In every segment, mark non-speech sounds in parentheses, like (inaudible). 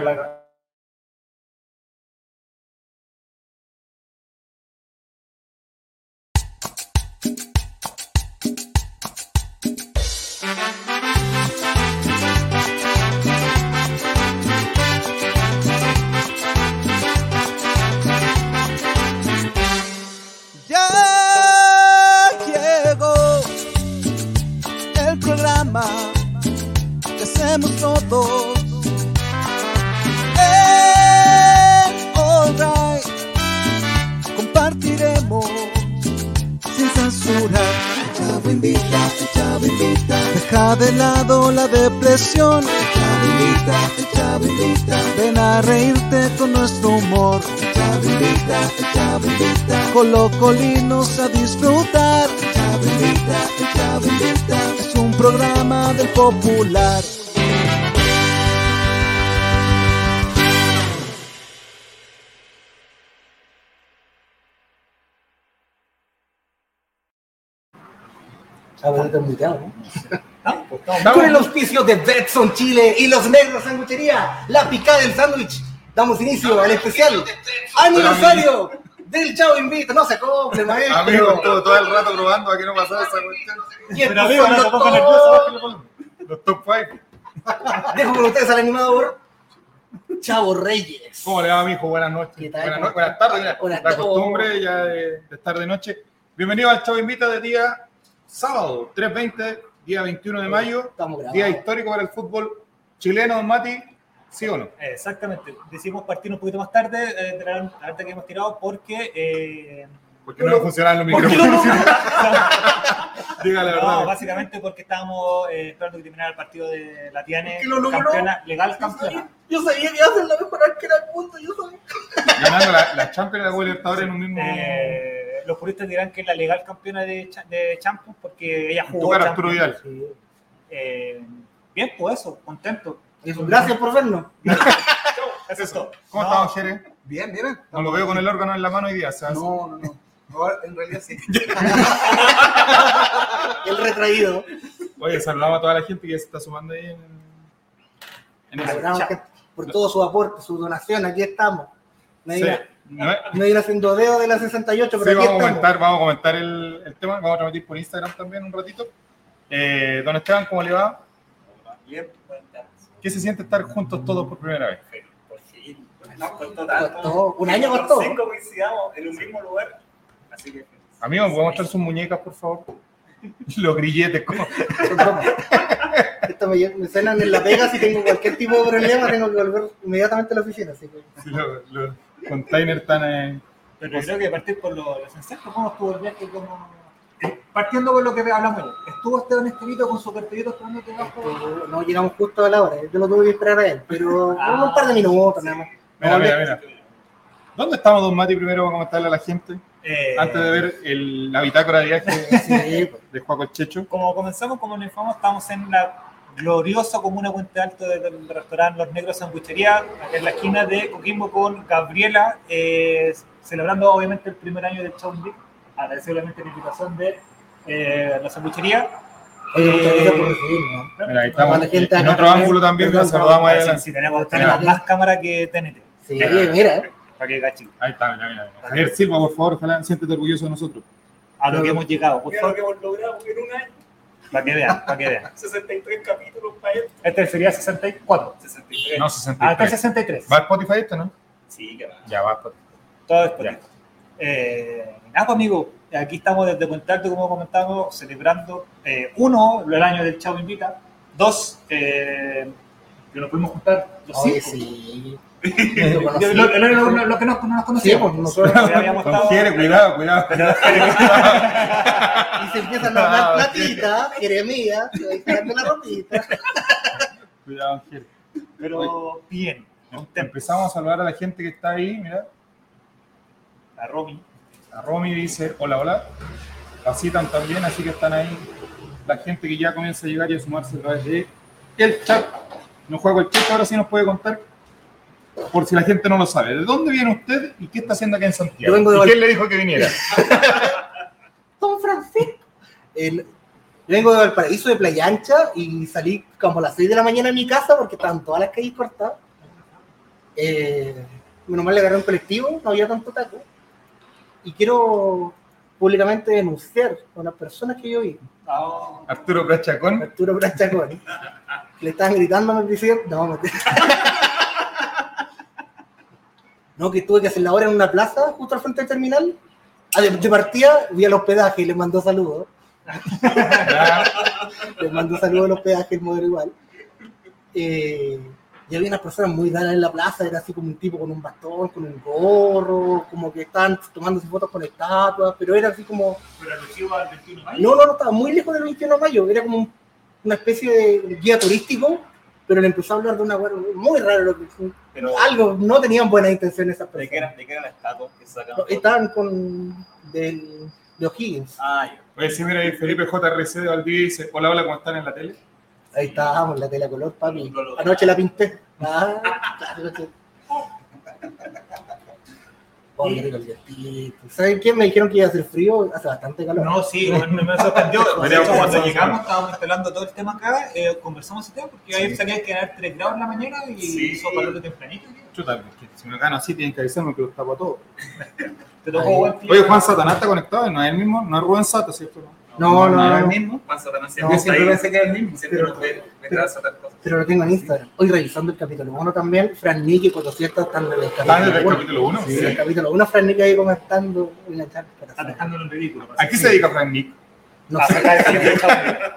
tirar Colocolinos a disfrutar. Chavo invita. Es un programa del popular. Te invitado, ¿no? (laughs) Con el auspicio de Betson Chile y los negros sanguchería, la picada del sándwich. Damos inicio al especial aniversario del Chavo Invita. No se acople, (laughs) maestro. Amigo, estuvo todo el rato probando a que no pasara esa cuestión. Y Pero amigo, no nervioso, el volumen. Los top 5. Dejo con ustedes al animador Chavo Reyes. ¿Cómo le va, mijo? Buenas noches. ¿Qué tal? Buenas, ¿Cómo no- buenas tardes. mira, la costumbre ya de, de estar de noche. Bienvenido al Chavo Invita de día sábado, 3.20, día 21 de mayo. Estamos grabados. Día histórico para el fútbol chileno, don Mati. ¿Sí o no? Exactamente. Decidimos partir un poquito más tarde eh, de la la que hemos tirado porque. eh, Porque no funcionaban los ¿Por qué micrófonos. no? (laughs) Diga la No, verdad. básicamente porque estábamos eh, esperando que terminara el partido de la Tiane, que lo logró. campeona, legal campeona. Yo sabía que iba a ser la mejor arquera del mundo. Yo sabía. Ganando la, la Champions y la Libertadores en un mismo. Eh, los puristas dirán que es la legal campeona de, de Champions porque ella jugó. tu cara, Arturo. Vidal. Eh, bien, pues eso, contento. Eso, Gracias por vernos. (laughs) Es. ¿Cómo No, estamos, Jere? Bien, bien. No lo veo con el órgano en la mano hoy día. No, no, no. No, en realidad sí. (laughs) El retraído. Oye, saludamos a toda la gente que se está sumando ahí en, en. Agradecemos que- por todo su aporte, su donación. Aquí estamos. Me Sí. me dirán haciendo dedo de la 68, pero Sí, aquí vamos a estamos. comentar, vamos a comentar el, el tema, vamos a transmitir por Instagram también un ratito. Eh, don Esteban, ¿cómo le va? Bien. ¿Qué se siente estar juntos todos por primera vez? Por fin. Nos costó tanto. Costó, un año costó. Los cinco coincidamos en un mismo lugar. Así que. Amigo, ¿me puede mostrar sus muñecas, por favor? (laughs) Los grilletes, ¿cómo? Esto me, me suenan en la pega. Si tengo cualquier tipo de problema, tengo que volver inmediatamente a la oficina. Así que, Sí, Los, los containers están eh, Pero creo que partir por lo, lo pues, ¿cómo estuvo el viaje? ¿Cómo- Partiendo por lo que hablamos hoy. ¿Estuvo Esteban Estevito con su cartelito esperando que bajo? no llegamos justo a la hora. Yo lo tuve que esperar a él. Pero (laughs) Ah. un par de minutos, nada más. Mira, mira, mira. ¿Dónde estamos, don Mati, primero para comentarle a la gente? Eh, Antes de ver el, la bitácora de viaje (laughs) Sí, pues. de Juaco el Checho. Como comenzamos, como nos informamos, estamos en la gloriosa comuna Puente Alto del, del restaurante Los Negros Sanguchería, acá en la esquina de Coquimbo con Gabriela, eh, celebrando obviamente el primer año del Invicto. Agradecer obviamente la invitación de eh, la sanguchería. Oye, muchas gracias por Eh, recibirnos. Mira, ahí estamos. La gente En otro ángulo también, la saludamos ahí a Sí, sí, tenemos, tenemos Mira. más cámara que TNT. Sí, mira. Para que cachen. Ahí está, mira, mira. mira. Javier Silva, por favor, ojalá siéntete orgulloso de nosotros. A lo que hemos llegado, por Mira lo favor, que hemos logrado en un año. para que vean, para que vean. (laughs) 63 capítulos para esto. Este sería 64. 63. No, Ah, está 63. 63. ¿Va a Spotify esto, no? Sí, que va. Ya va a Spotify. Todo es por esto. Eh, nada, pues, amigo, aquí estamos desde Puente Alto, como comentamos, celebrando, eh, uno, el año del Chavo Invita, dos, eh, que nos pudimos juntar los Oye, cinco. sí. (laughs) Lo, lo- lo- lo- que no, no nos Sí, conocíamos. pues nosotros. Habíamos estado- Jere, cuidado, cuidado. (laughs) Y se empiezan a hablar platita, Jeremías, se va dejando la ropita. (laughs) Cuidado, Jere. Pero bien, contento. Empezamos a saludar a la gente que está ahí, mira. A Romy. A Romy dice, hola, hola. La citan también, así que están ahí la gente que ya comienza a llegar y a sumarse a través de el chat. No juego el chat, ahora sí nos puede contar, por si la gente no lo sabe. ¿De dónde viene usted y qué está haciendo acá en Santiago? Yo vengo de ¿Y Val- quién le dijo que viniera? (laughs) Don Francisco. El- yo vengo de Valparaíso, de Playa Ancha, y salí como a las 6 de la mañana de mi casa porque estaban todas las calles cortadas. Eh, menos mal le agarré un colectivo, no había tanto taco. Y quiero públicamente denunciar a las personas que yo vi. No. Arturo Prachacón. Arturo Brachacón. (laughs) Le estaban gritando a mi presidente. No, mentira. (laughs) No, que tuve que hacer la hora en una plaza justo al frente del terminal. Ah, de, partida, vi al hospedaje y le mandó saludos. (laughs) Le mandó saludos al hospedaje, el modelo igual. Eh, y había unas personas muy raras en la plaza, era así como un tipo con un bastón, con un gorro, como que estaban tomándose fotos con estatuas, pero era así como, Pero alusivo al 21 de mayo. no, no, no, estaba muy lejos del 21 de mayo, era como un- una especie de guía turístico, pero le empezó a hablar de una hueá muy raro, lo que- Pero, algo, no tenían buenas intenciones esas ¿de qué personas. era, de qué era la estatua que sacan? No, Estaban con, del, de O'Higgins, Ah, ya. Oye, sí, mira, ahí Felipe JRC de Valdivia dice, hola, hola, ¿cómo están en la tele? Ahí estábamos, la tela color, papi, anoche la pinté. Ah, claro que- Oh. ¿Saben quién me dijeron que iba a hacer frío? Hace bastante calor. No, sí, bueno, me sorprendió. (laughs) Cuando llegamos, estábamos instalando todo el tema acá, eh, conversamos ese tema, porque ayer salía que eran 3 grados en la mañana y Sí. hizo calor de tempranito. tío. Chuta, porque si me gano así tienen que avisarme que los tapo a todos. (laughs) Te tocó buen Oye, Juan Satanás está conectado, no es el mismo, no es Rubén Sato, ¿cierto? No, no, no. mismo. Juan Satanás No, siempre está siempre ahí. pensé que era el mismo. Siempre Pero- ve, me pero-. Pero lo tengo en Instagram. Hoy revisando el capítulo 1 también, Fran Nick y 400 están en el ¿Están desde el uno. capítulo 1? Sí, el capítulo 1, Fran Nick ahí comentando una charla. Está dejándolo en ridículo. ¿A qué se dedica Frank Nick? No Para sé. (laughs)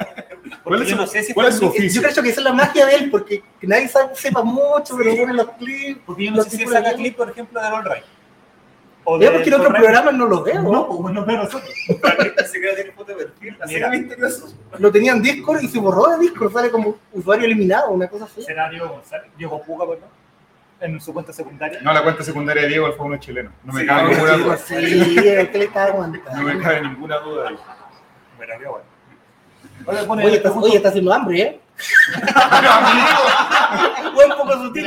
¿Cuál es yo su, no sé si cuál es su oficio? Yo creo que esa es la magia de él, porque que nadie sabe- sepa mucho, pero pone los clips. Porque yo no sé si saca clip, por ejemplo, de All Right. O Veo porque en Right. programas no lo veo. No, pues no veo nosotros. Se queda tiene foto de perfil. Era misterioso. Lo tenía en Discord y se borró de Discord, sale como usuario eliminado, una cosa así. Será Diego González, Diego Puga, perdón, en su cuenta secundaria. No, la cuenta secundaria de Diego, fue uno chileno. No me Sí, cabe ninguna duda. sí, ¿qué le estaba No me cabe ninguna duda. Bueno, qué bueno. Oye, pone- Oye, está, oye, está haciendo hambre, ¿eh? (laughs) Fue un (laughs) poco sutil.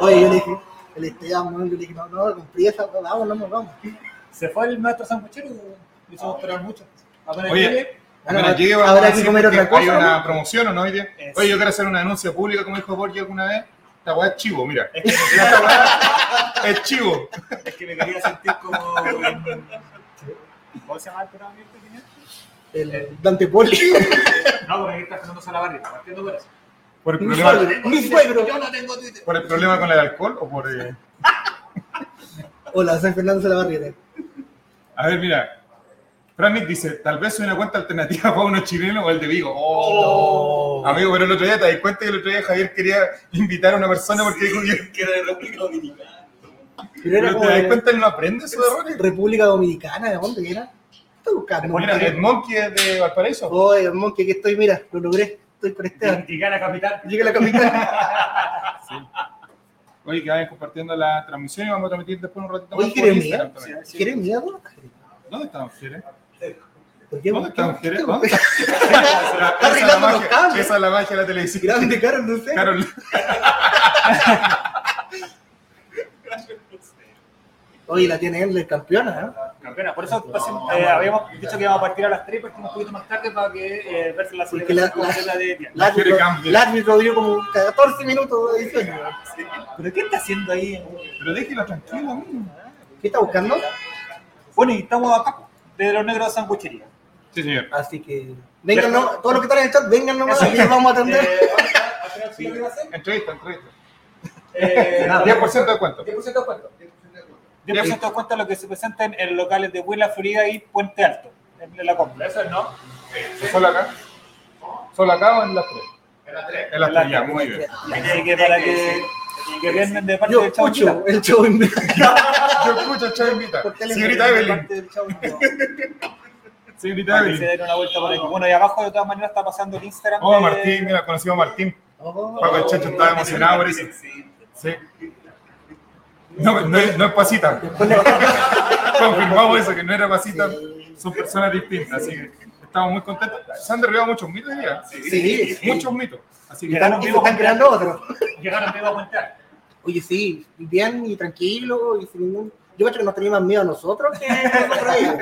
Oye, yo le dije, le estoy amando, yo le dije, no, no, con prisa, vamos, vamos, vamos. Se fue el maestro sanguchero, lo hicimos esperar mucho. Oye, Apenas llegue, vamos Habrá a que comer otra cosa, Hay una ¿no? promoción, ¿o no? Hoy día? Es- Oye, yo quiero hacer una denuncia pública, como dijo Borgi alguna vez. Esta weá es chivo, mira. es que, Esta es chivo. es que me quería sentir como. ¿Cómo se llama el programa este? El Dante Poli. No, porque aquí está Fernando Salabarria, partiendo por eso. ¿Por el, Mi problema, suegro, mi suegro. Yo no tengo Twitter. ¿Por el problema con el alcohol o por.? eh? (laughs) Hola, soy Fernando Salabarrieta. A ver, mira. Frank dice: Tal vez soy una cuenta alternativa para uno chileno o el de Vigo. Oh. Amigo, pero el otro día te das cuenta que el otro día Javier quería invitar a una persona porque dijo que. Que era de República Dominicana. Pero era Pero como te das de cuenta, él no aprende esos errores. República Dominicana, ¿de dónde era? ¿Qué estás buscando? Mira, es de Valparaíso. Oye, Monkey, aquí estoy, mira, lo logré. Estoy por este Llegué a la capital. Llegué a la capital. (laughs) Oye, que vayan compartiendo la transmisión y vamos a transmitir después un ratito más ¿quieres miedo? ¿Quieres miedo? ¿Dónde están qué? ¿Dónde están Jerez? ¿Qué? ¿Dónde? (laughs) Está Esa es la arreglando los cables. Esa es la magia de la televisión. Grande, Carol, no sé. Carol, (laughs) Oye, la tiene él de campeona, Campeona, por eso pues, eh, habíamos dicho que íbamos a partir a las 3 porque un poquito más tarde para que eh, verse la Porque la- celebración completa de ¿eh? El árbitro, dio como 14 minutos de edición. ¿Pero qué está haciendo ahí? pero déjela tranquila, amigo. ¿Qué está buscando? Bueno, y estamos acá, de los negros de sanguchería. Sí, señor. Así que, vengan, no, todos los que están en el chat, vengan nomás y les vamos a atender. Eh, ¿sí? Entrevista, entrevista. Eh, (laughs) 10% de cuento. 10% de cuento. 10% de cuento a lo que se presenta en, en locales de Huila, Florida y Puente Alto, en, la compra. Eso es, ¿no? ¿Solo acá? ¿Solo acá o en las tres? En las tres. En las tres, ya, muy bien. Así que para que, que vienen de parte Yo del Chavo escucho Invita. el show en vivo. Yo escucho el Chavo Invita. Señorita De Evelyn. parte del Chavo Invita. (laughs) Señorita que se Evelyn. den una vuelta por aquí. Bueno, y abajo de todas maneras está pasando el Instagram. Oh, de- Martín, mira, conocido a Martín. Oh, Paco el Chacho estaba emocionado por eso. Sí. No, no, es, no es pasita. (laughs) Confirmamos eso, que no era pasita. Son personas distintas, así que estamos muy contentos. Se han derribado muchos mitos día. Sí, sí. Muchos mitos. Así que Llegaron Y se vivos están creando otros. Llegaron vivo a Alto. Oye, sí, bien y tranquilo y sin ningún... Yo creo que nos tenía más miedo a nosotros que a nosotros ellos.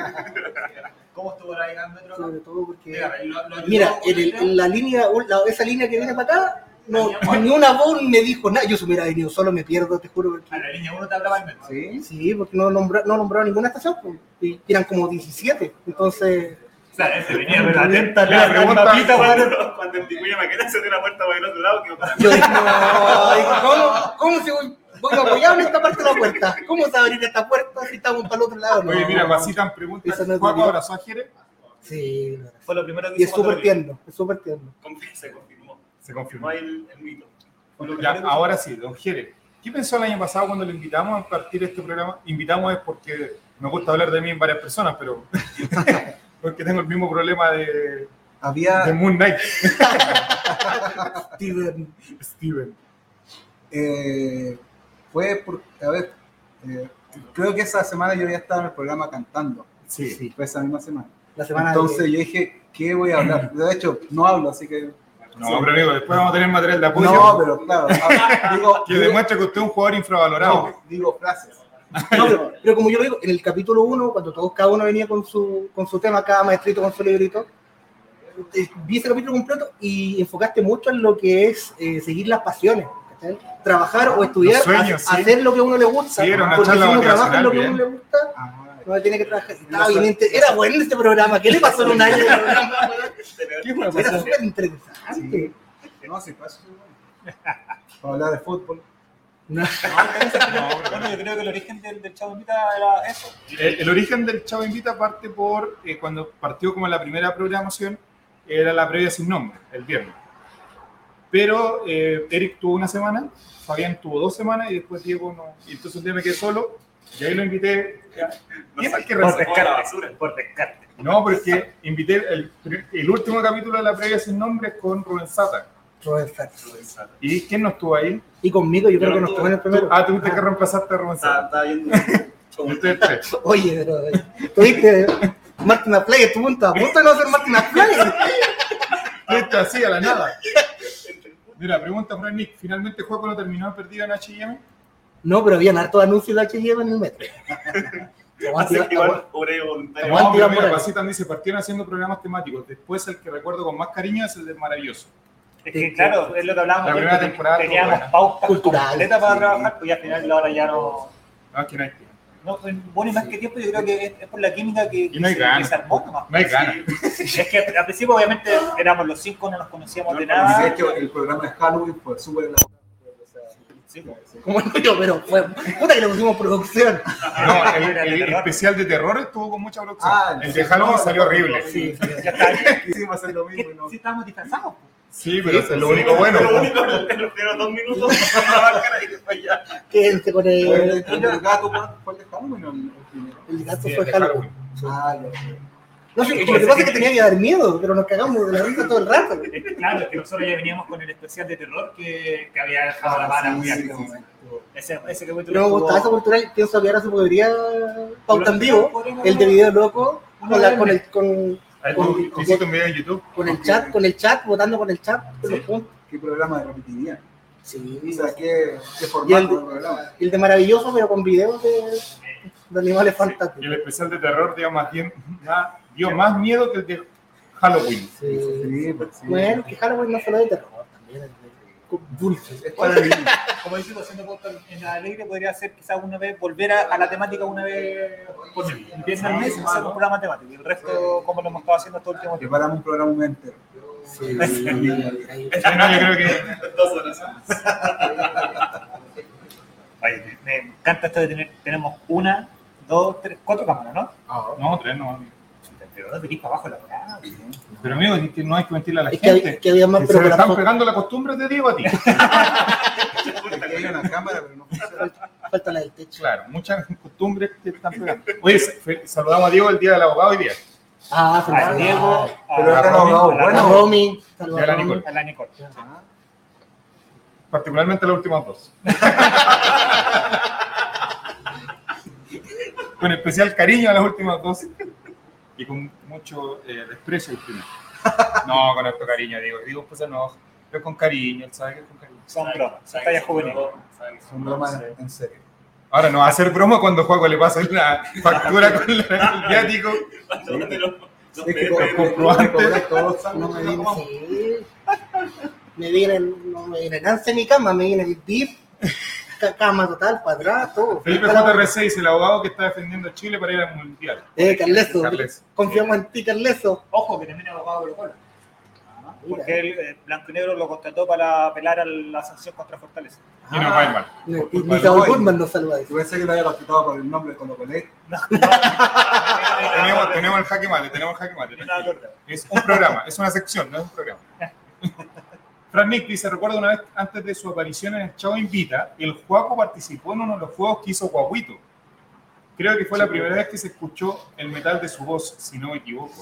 ¿Cómo estuvo la metro? Sobre todo porque... Mira, lo- lo ayudó Mira, con en, el- el- la línea, la- esa línea que viene para acá, no, ni una voz me dijo nada. Yo si hubiera venido solo me pierdo, te juro. porque- A la línea 1 te hablaba al menos. Sí. Sí, porque no nombró, no nombró ninguna estación, pues, y eran como 17. Entonces, O sea, ese venía atenta La la pregunta- weón. Cuando, cuando el Ticuya Maquena se dio la puerta por el otro lado, que yo dije, no, digo, ¿cómo, ¿cómo si voy, voy apoyado en esta parte de la puerta? ¿Cómo se va a abrir esta puerta si estamos para el otro lado? No. Oye, mira, Pasitan pregunta, Eso no es ¿Juaco bonito. abrazó a Jerez? Sí, claro. Fue lo primero que y es hizo súper tierno, es súper tierno. se confirmó. Se confirmó. el, el mito. Ya, ahora sí, don Jerez. ¿Qué pensó el año pasado cuando lo invitamos a partir de este programa? Invitamos es porque me gusta hablar de mí en varias personas, pero (laughs) porque tengo el mismo problema de, de Había, Moon Knight. Steven. Steven. eh, fue por, a ver, eh, creo que esa semana yo ya estaba en el programa cantando. Sí. Sí, Fue esa misma semana. la semana Entonces de- yo dije, ¿qué voy a hablar? De hecho, no hablo, así que. No, pero amigo, después vamos a tener material de apoyo No, pero claro. (laughs) digo, que digo- demuestra que usted es un jugador infravalorado. no, digo frases. No, pero, pero como yo lo digo, en el capítulo 1, cuando todos cada uno venía con su, con su tema, cada maestrito con su librito, eh, vi ese capítulo completo y enfocaste mucho en lo que es eh, seguir las pasiones. Trabajar o estudiar, sueños, sí. hacer lo que a uno le gusta. Sí, era una porque si uno trabaja en lo que a motivacional, uno le gusta, Ah, no tiene que trabajar. Estaba bien inte- era bueno este programa. ¿Qué le pasó en un año? (laughs) ¿Qué fue? Era súper interesante. no, sí, paso. Para hablar de fútbol. No. (laughs) Bueno, yo creo que el origen del, del Chavo Invita era eso. El, el origen del Chavo Invita parte por eh, cuando partió como la primera programación, era la previa sin nombre, el viernes. Pero eh, Eric tuvo una semana, Fabián tuvo dos semanas y después Diego no. Y entonces un día me quedé solo y ahí lo invité. No ¿Quién sé, es el que la descarte. basura. Por descarte. No, porque invité el, el último capítulo de la previa sin nombre con Rubén Sata. Robert Sachs. ¿Y quién no estuvo ahí? Y conmigo, yo creo que no nos tocó en el primero. Ah, tuviste que reemplazarte a Rubén Sata. estaba viendo. (laughs) Oye, pero eh, tuviste Martin Play, estuvo a punto de no ser Martin Play. Esto así, a la nada. Mira, pregunta Fran Nick. ¿Finalmente Juego no terminó perdido en H&M? No, pero habían hartos anuncios de H&M en el metro. (laughs) Así que igual, obrero voluntario. No, dice, partieron haciendo programas temáticos. Después el que recuerdo con más cariño es el de Maravilloso. Es que claro, es lo que hablábamos. La primera que temporada Teníamos pautas Cultural. completas para trabajar, pues ya al final ahora ya no. No, que no hay, no bueno, y más que tiempo, yo creo que es, es por la química que, Y no hay que se, ganas. que se armó nomás. no hay ganas. Es que al principio, obviamente, éramos los cinco, no nos conocíamos de Y nada. de hecho, el programa de Halloween fue súper elaborado. Sí. Como no yo, pero fue puta que le pusimos producción. No, (laughs) el, el especial de terror estuvo con mucha producción. Ah, el de Halloween salió horrible. Sí, Ya está. Quisimos hacer lo mismo y no. Sí, estábamos disfrazados. pues. Sí, pero eso es lo único bueno. Lo único, en los primeros dos minutos, (laughs) quédense con ¿Fue el, el. el gato fue el de Halloween o el el primero? El gato Sí, el fue de Halloween. Ah, ya. No sé, lo que pasa es que tenía que dar miedo, pero nos cagamos de la risa todo el rato. Claro, es que nosotros ya veníamos con el especial de terror que, que había dejado la vara muy Sí, alta. Ese, ese capítulo estuvo- gustaba esa cultural, pienso que ahora se podría pauta en vivo, el de video loco, con, la- con el, con, con- en YouTube. con el chat, con el chat, votando con el chat. ¿Qué programa de repetirían? Sí. O sea, ¿qué, qué Y formato el, de, el de maravilloso, pero con videos de, de animales Y fantásticos. el especial de terror dio más, bien- más- dio más miedo que el de Halloween. Sí. Sí, pues sí. Bueno, que Halloween no solo de terror, también es de dulces. Es para niños. como decimos, haciendo en la alegre, podría ser quizás una vez, volver a, a la temática una vez por empieza el mes, hacer un programa temático. Y el resto, como lo hemos estado haciendo todo el último tiempo. Preparamos un programa un entero. Sí. Sí, no, yo creo que Dos horas. Oye, me encanta esto de tener, tenemos una, dos, tres, cuatro cámaras, ¿no? no, tres no. Pero no tenéis para abajo la weá. Pero amigo, es que no hay que mentirle a la Es que, gente. había- que había más, Que pero se le están pegando la costumbre de Diego a ti. (laughs) Hay una cámara, pero no falta la del techo. Claro, muchas costumbres que te están pegando. Oye, saludamos a Diego el día del abogado hoy día. Ah, A Diego, a, Pero a abogado a la- A bueno. Romy, a la Nicole. a la Nicole. Ah, Particularmente las últimas dos. (laughs) con especial cariño a las últimas dos. Y con mucho eh, desprecio al primero. No, con harto cariño, digo. Digo, pues no, pero con cariño, él sabe que es con cariño. Son bromas, son tallas juveniles. son bromas en serio. Ahora no va a hacer broma cuando Juaco le pasa la factura con la- el viático. Es que todos No me sí. me vienen, no me viene en mi cama, me viene el cama total, para atrás, todo. Felipe JR6, el abogado que está defendiendo a Chile para ir al mundial. Eh, Carleso, Carles. confiamos en ti, Carleso. Ojo, que también es abogado de Colo. Porque el eh, Blanco y Negro lo contrató para apelar a la sanción contra Fortaleza. Y nos va a ir mal. De Saúl Goodman nos saluda. Yo pensé que lo había contratado por el nombre cuando colé. Tenemos, tenemos el jaque mate, tenemos el jaque mate. No, no, no. Es un programa, es una sección, no es un programa. Fran Nick dice, recuerdo una vez antes de su aparición en el Chavo Invita, el Juaco participó en uno de los juegos que hizo Guaguito. Creo que fue la primera vez que se escuchó el metal de su voz, si no me equivoco.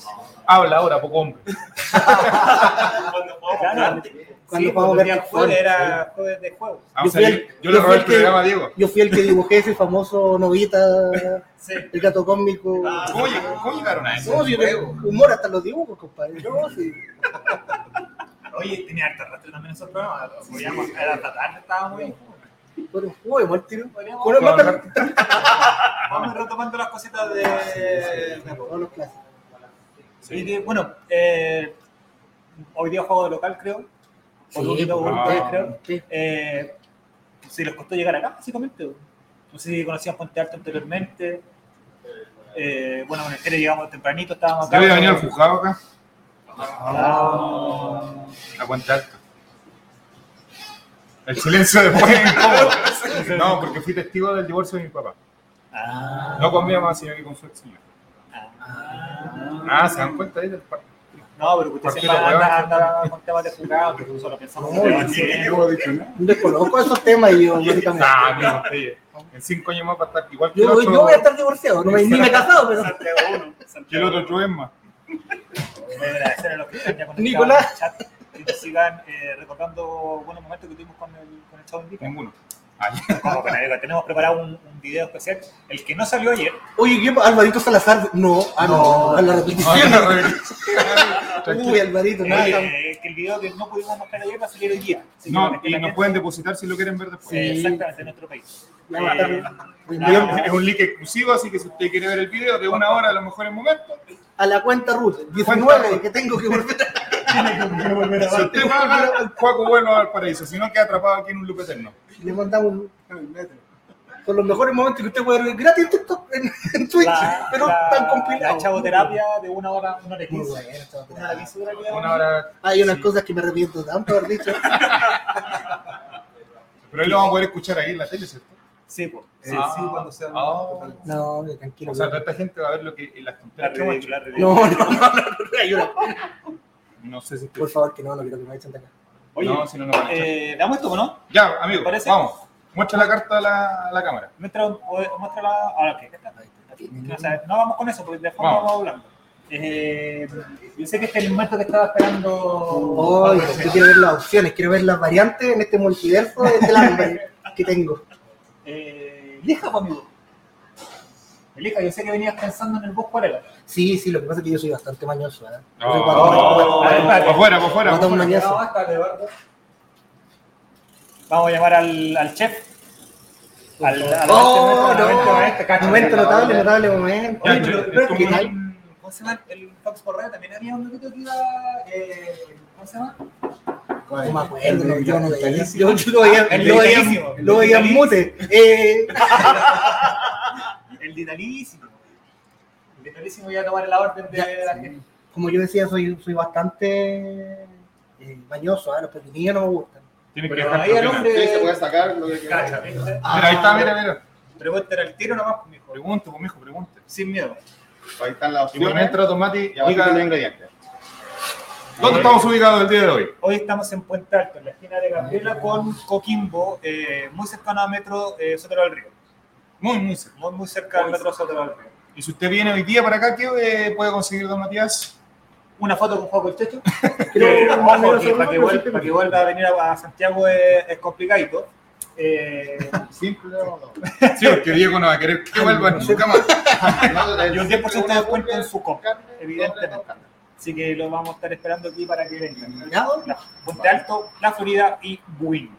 Habla ahora, poco hombre. (laughs) Cuando jugamos. Cuando sí, jugamos jueves Force, era jueves de juegos. Vamos Yo el- yo yo le robé el el que- programa a Diego. Yo fui el que dibujé ese famoso novita, (laughs) Sí. el gato cómico. ¿Cómo, lleg- cómo llegaron a eso? No, yo humor hasta los dibujos, compadre. No, sí. (laughs) Oye, tenía harta arrastre también esos programas. Era hasta tarde, estábamos un juego, igual tiro. (laughs) Vamos retomando las cositas de. de- Todos los clásicos. Y que, bueno, eh, hoy día juego de local, creo. Por Sí, último, pues, ustedes, ah. creo. Sí. Eh, si les costó llegar acá, básicamente. No sé si conocían Puente Alto anteriormente. Eh, bueno, con el llegamos tempranito, estábamos acá. ¿Ya había venido al juzgado acá? Ah, A Puente Alto. El silencio después es incómodo. No, porque fui testigo del divorcio de mi papá. ah, No con mi mamá, sino que con su ex señora. ah. Ah, ¿se dan cuenta ahí del par- No, pero usted Porque siempre anda, anda con temas de juzgado, que nosotros lo pensamos. No, dicho nada. Desconozco esos temas y yo, básicamente. Ah, en cinco años más va a estar igual que el Yo, otro, yo voy a estar divorciado, no me, ni me he casado, pero. Santiago 1. que el otro Joven más. Voy a agradecer a los que están ya conectados Nicolás. en el chat, que nos sigan eh, recordando buenos momentos que tuvimos con el, con el Chavo Invita. Ninguno. Ah. Como tenemos preparado un, un video especial, el que no salió ayer. Oye, ¿qué? Alvarito Salazar. No, ah, no, a la repetición. No, no, no, (laughs) Uy, Tranquilo. Alvarito, nada. Eh, que el video que no pudimos mostrar ayer va a salir hoy día. Así No, y la nos pueden depositar si lo quieren ver después. eh, Exactamente, en nuestro país. Eh, Es un link exclusivo, así que si usted quiere ver el video de una hora a los mejores momentos, a la cuenta Ruth. Cuenta 19, Ruth. que tengo que volver a. si usted paga, el juego bueno al paraíso, si no queda atrapado aquí en un loop eterno. Le mandamos un- con los mejores momentos que usted puede ver gratis en TikTok, en, en Twitch, la, pero la- tan compilado. La chavoterapia de una hora, una hora y quince. Una hora. Hay unas sí. cosas que me arrepiento tanto de haber dicho. (laughs) Pero ahí lo vamos a poder escuchar ahí en la tele, ¿cierto? Sí, pues. Eh, Ah. sí, cuando sea. Ah. No, tranquilo. O sea, toda esta gente va a ver lo que las La tonterías la no, no, (laughs) no, no, no, hay una- No sé si. Por favor, que no, no quiero que me echen de acá. Oye, no, si no, no van a echar. eh, ¿damos esto no? Ya, amigo, ¿parece? vamos. Muestra la carta a la, a la cámara. Muestra, muestra la. Ahora, ¿qué? Está. O sea, no vamos con eso, porque de fondo Vamos. vamos hablando. Eh, yo sé que este es el momento que estaba esperando. Hoy, yo quiero ver las opciones, quiero ver las variantes en este multiverso del hambre que tengo. Elija, pues, amigo. Elija, yo sé que venías pensando en el bus cuál era. Sí, sí, lo que pasa es que yo soy bastante mañoso. ¿eh? No, ver, por espérate. fuera, por fuera. Por fuera. Vamos a llamar al, al chef. Al, al Oh, al- no. a este, Momento notable, notable momento. Oye, pero, pero, como ¿qué? ¿Cómo se llama? El Fox Correa también había un loquito que iba. Eh, ¿Cómo se llama? No me acuerdo, no, yo no veía. Vitalísimo. Yo, yo lo veía, El lo veía, lo veía en mute. Eh, (laughs) El vitalísimo. El vitalísimo iba a tomar la orden de la gente. como yo decía, soy, soy bastante eh, mañoso. ¿eh? Los pepinillos no me gustan. Que Pero ahí el propina. hombre. Sí, se puede sacar lo que Cacha, quiera. ¿viste? Mira, ahí está, mira, mira. Pregúntale al tiro nomás, pues, mijo. Pregunte, pues, mijo, pregunte. Sin miedo. Ahí están las Y por opciones. mientras, Tomati, Y abajo los ingredientes. ¿Dónde estamos ubicados el día de hoy? Hoy estamos en Puente Alto, en la esquina de Gabriela con Coquimbo, eh, muy cercano a Metro eh, Sotero del Río. Muy, muy cerca. Muy, muy cerca del Metro Sotero del Río. Y si usted viene hoy día para acá, ¿qué eh, puede conseguir, don Matías? Una foto con Juan Checho. (laughs) Eh, ojo, que para, que vuelva, sí, para que vuelva a venir a, a Santiago es, es complicadito. Eh, no. Sí, porque Diego no va a querer que vuelva nunca más. (laughs) y un 10% de descuento en su compra, evidentemente. Así que lo vamos a estar esperando aquí para que vengan. Puente Alto, La Florida y Buin.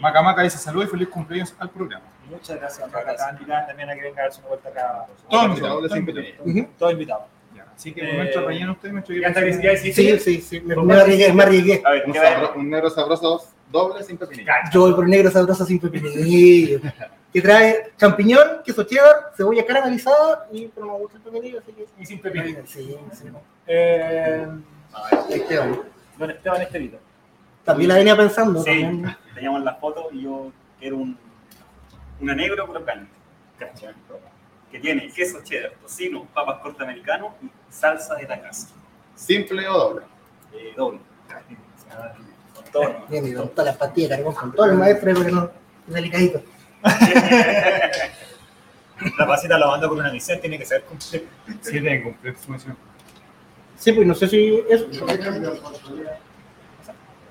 Macamaca dice salud y feliz cumpleaños al programa. Muchas gracias. Acá están invitadas también a que venga a darse una vuelta acá. Todo Invitado, invitado, todo les invitado. invito. Ujú. Todo invitado. Ya. Así que Eh, momento relleno usted, me estoy ¿Ya está ya Sí, sí, sí. Me, arriesgué, me arriesgué. Un negro sabroso doble sin pepinillo. Yo voy por negro sabroso sin pepinillo. (laughs) Que trae champiñón, queso cheddar, cebolla caramelizada y pero me gusta el pepinillo, así que. Y sin pepinillo. Sí, sí. Eh, Esteban. don Esteban Estevito. También la venía pensando. Sí, también. teníamos las fotos y yo quiero un, una negro crocante. ¿cachai? Que tiene queso cheddar, tocino, papas corte americano y salsa de la casa. Simple o doble. Eh, doble. Con todo. Bien, y con todas las pastillas carbón, con todo el maestro, pero no, delicadito. (laughs) La pasita la mando con una misión, tiene que ser completa. Sí, tiene que cumplir su misión. Sí, pues no sé si eso. ¿Esa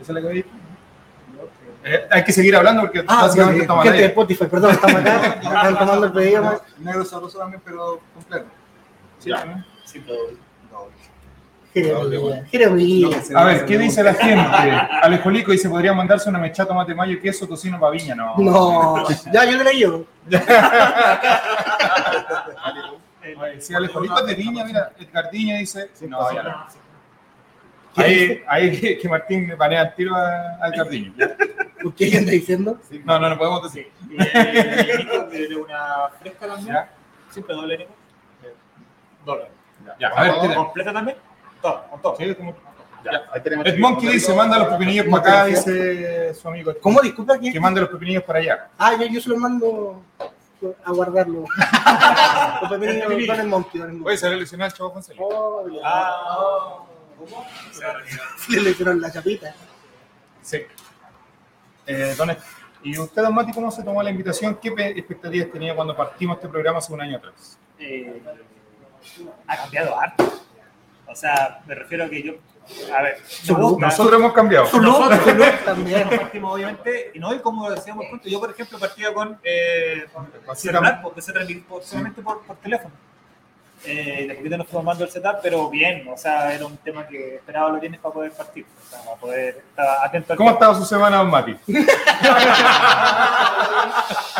es la que había dicho? Eh, hay que seguir hablando porque Ah, básicamente sí, estamos gente. Spotify, perdón, estamos acá, (laughs) están tomando el pedido. más. Negro sabroso también, pero completo. Sí, doble. Jeremías, Jeremías. A ver, ¿qué dice la gente? Alejolico dice, podría mandarse una mechata, tomate mayo, queso, tocino, paviña. No. No, ya yo te leí yo. Oye, Sí, Alejolico es de viña, mira, Edgardiño dice, no, ya no. ¿Qué Ahí, ahí que, que Martín me panea el tiro a, a Edgardiño. ¿Por (laughs) qué anda diciendo? No, no, no podemos decir. Y eh, una fresca también. ¿Ya? Siempre doble, Nico. Doble. Ya, a ver, ¿Completa también? Todo, con todo. Sí, como- Ahí tenemos Ed Monkey dice, manda los pepinillos para acá, dice su amigo. ¿Cómo? Disculpa, ¿quién? Que mande los pepinillos para allá. Ah, yo, yo se los mando a guardarlo. Los pepinillos van el monkey, el. Oye, se le lesionó al chavo Fonseca. Oh, ya. Ah, (laughs) Le lesionaron la chapita. Sí. Eh, don ¿Y usted, don Mati, cómo se tomó la invitación? ¿Qué pe- expectativas tenía cuando partimos este programa hace un año atrás? eh, ha cambiado harto. O sea, me refiero a que yo. A ver, gusta. Nosotros hemos cambiado. Nosotros, look también. Nosotros partimos, obviamente, y no, y como decíamos pronto, yo, por ejemplo, partía con eh, celular, porque se transmitía solamente por, por teléfono. Eh, de poquito nos fuimos armando el setup, pero bien, o sea, era un tema que esperaba los bienes para poder partir, o sea, para poder estar atento al ¿Cómo estado su semana, don Mati? (laughs)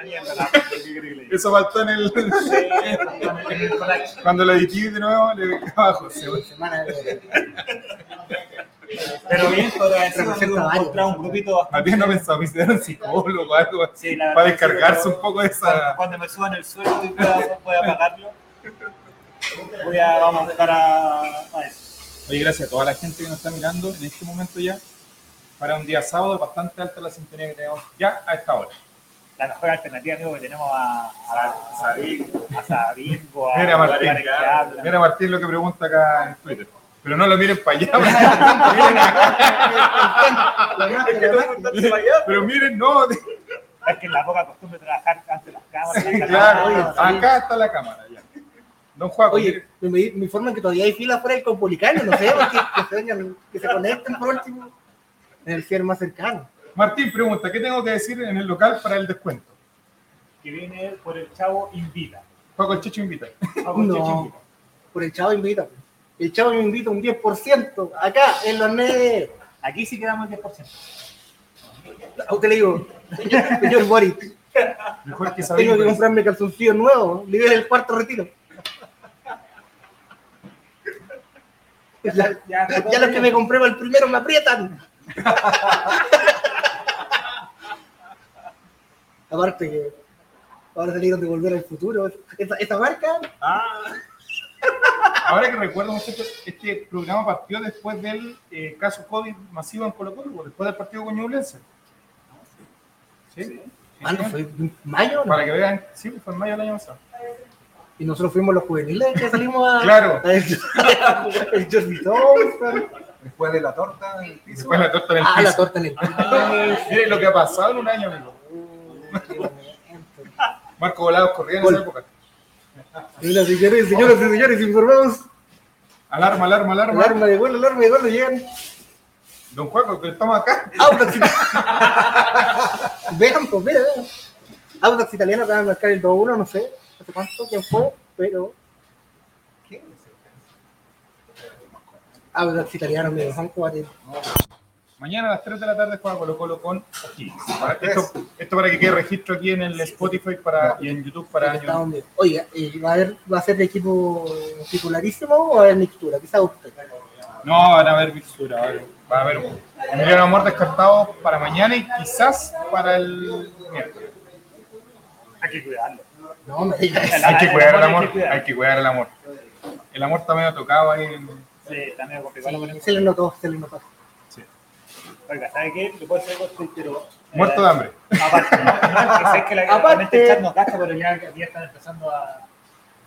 A. Eso faltó en el... Cuando lo edité de nuevo, le abajo. Semana de- Pero bien, Representa encontrado un grupito bastante. Matías no pensaba visitar un psicólogo o algo para descargarse un poco de esa... cuando me suban el sueldo y pueda, pueda pagarlo, voy a, vamos a buscar a, a eso. Oye, gracias a toda la gente que nos está mirando en este momento ya. Para un día sábado, bastante alta la sintonía que tenemos ya a esta hora. La mejor alternativa, amigo, que tenemos a, a, Sabingo, a Sabingo, a Mira, Martín. Mira Martín lo que pregunta acá en Twitter. Pero no lo miren para (laughs) allá. Pero miren, no. Es que en la poca costumbre de trabajar ante las cámaras. la Claro, cámara. acá está la cámara. Ya. Don Juan, Oye, me, informan que todavía hay fila fuera del Caupolicano, no sé, que, que, se que se conecten por último en el cierre más cercano. Martín pregunta, ¿qué tengo que decir en el local para el descuento? Que viene por el chavo Invita. Juego el Chicho invita. Chavo Checho No, Invita. por el chavo invita. El chavo me invita un 10% acá en los NED. Aquí sí quedamos el 10%. A usted le digo, señor Boris, Mejor que tengo saber. que comprarme calzoncillos nuevos, libre del cuarto retiro. Ya, Ya, ya los que me compré para el primero me aprietan. (laughs) Aparte que ahora salieron de volver al futuro. Esa, esa marca, Ahora que recuerdo, muchachos, este programa partió después del eh, caso COVID masivo en Colo Colo, después del partido con Ñublense. ¿Sí? ¿cuándo fue? ¿En ¿Mayo? no? Para que vean, sí, fue en mayo del año pasado. Y nosotros fuimos los juveniles que salimos a. (laughs) Claro. a el, (laughs) el Jordi. Después de la torta, el piso. después la torta en el Ah, la piso. torta en el (laughs) Miren lo que ha pasado en un año, amigo. Marco Volados corría en Gol. esa época. Mira, señores, señoras y señores, informamos. Alarma, alarma, alarma. Alarma de vuelo, alarma de vuelo, llegan. Don Juaco, que estamos acá. Audax Italiano. Vean, pues, vean, vean. Audax Italiano acaba de marcar el 2-1, no sé, no sé cuánto, quién fue, pero. Audax Italiano, me dejan jugar. Mañana a las 3 de la tarde juega Colo Colo con O'Higgins. Para- Esto, esto para que quede registro aquí en el Spotify para, y en YouTube para Está año. donde- Oiga, eh, ¿va, a haber, ¿va a ser de equipo titularísimo o va a haber mixtura? Quizá usted. No, van a haber mixtura. Va a haber, va a haber un Amor descartado para mañana y quizás para el miércoles. Hay que cuidarlo. No, me diga eso. Hay que cuidar el amor hay que cuidar. El amor. El amor está medio tocado ahí. en- Sí, está medio complicado. Sí, se le notó, se le notó. Oiga, ¿sabe qué? Le puedo hacer algo, pero. Muerto eh, de hambre. Aparte, ¿no? No, que sé que la, Aparte. chat nos gasta, pero ya, ya están empezando a,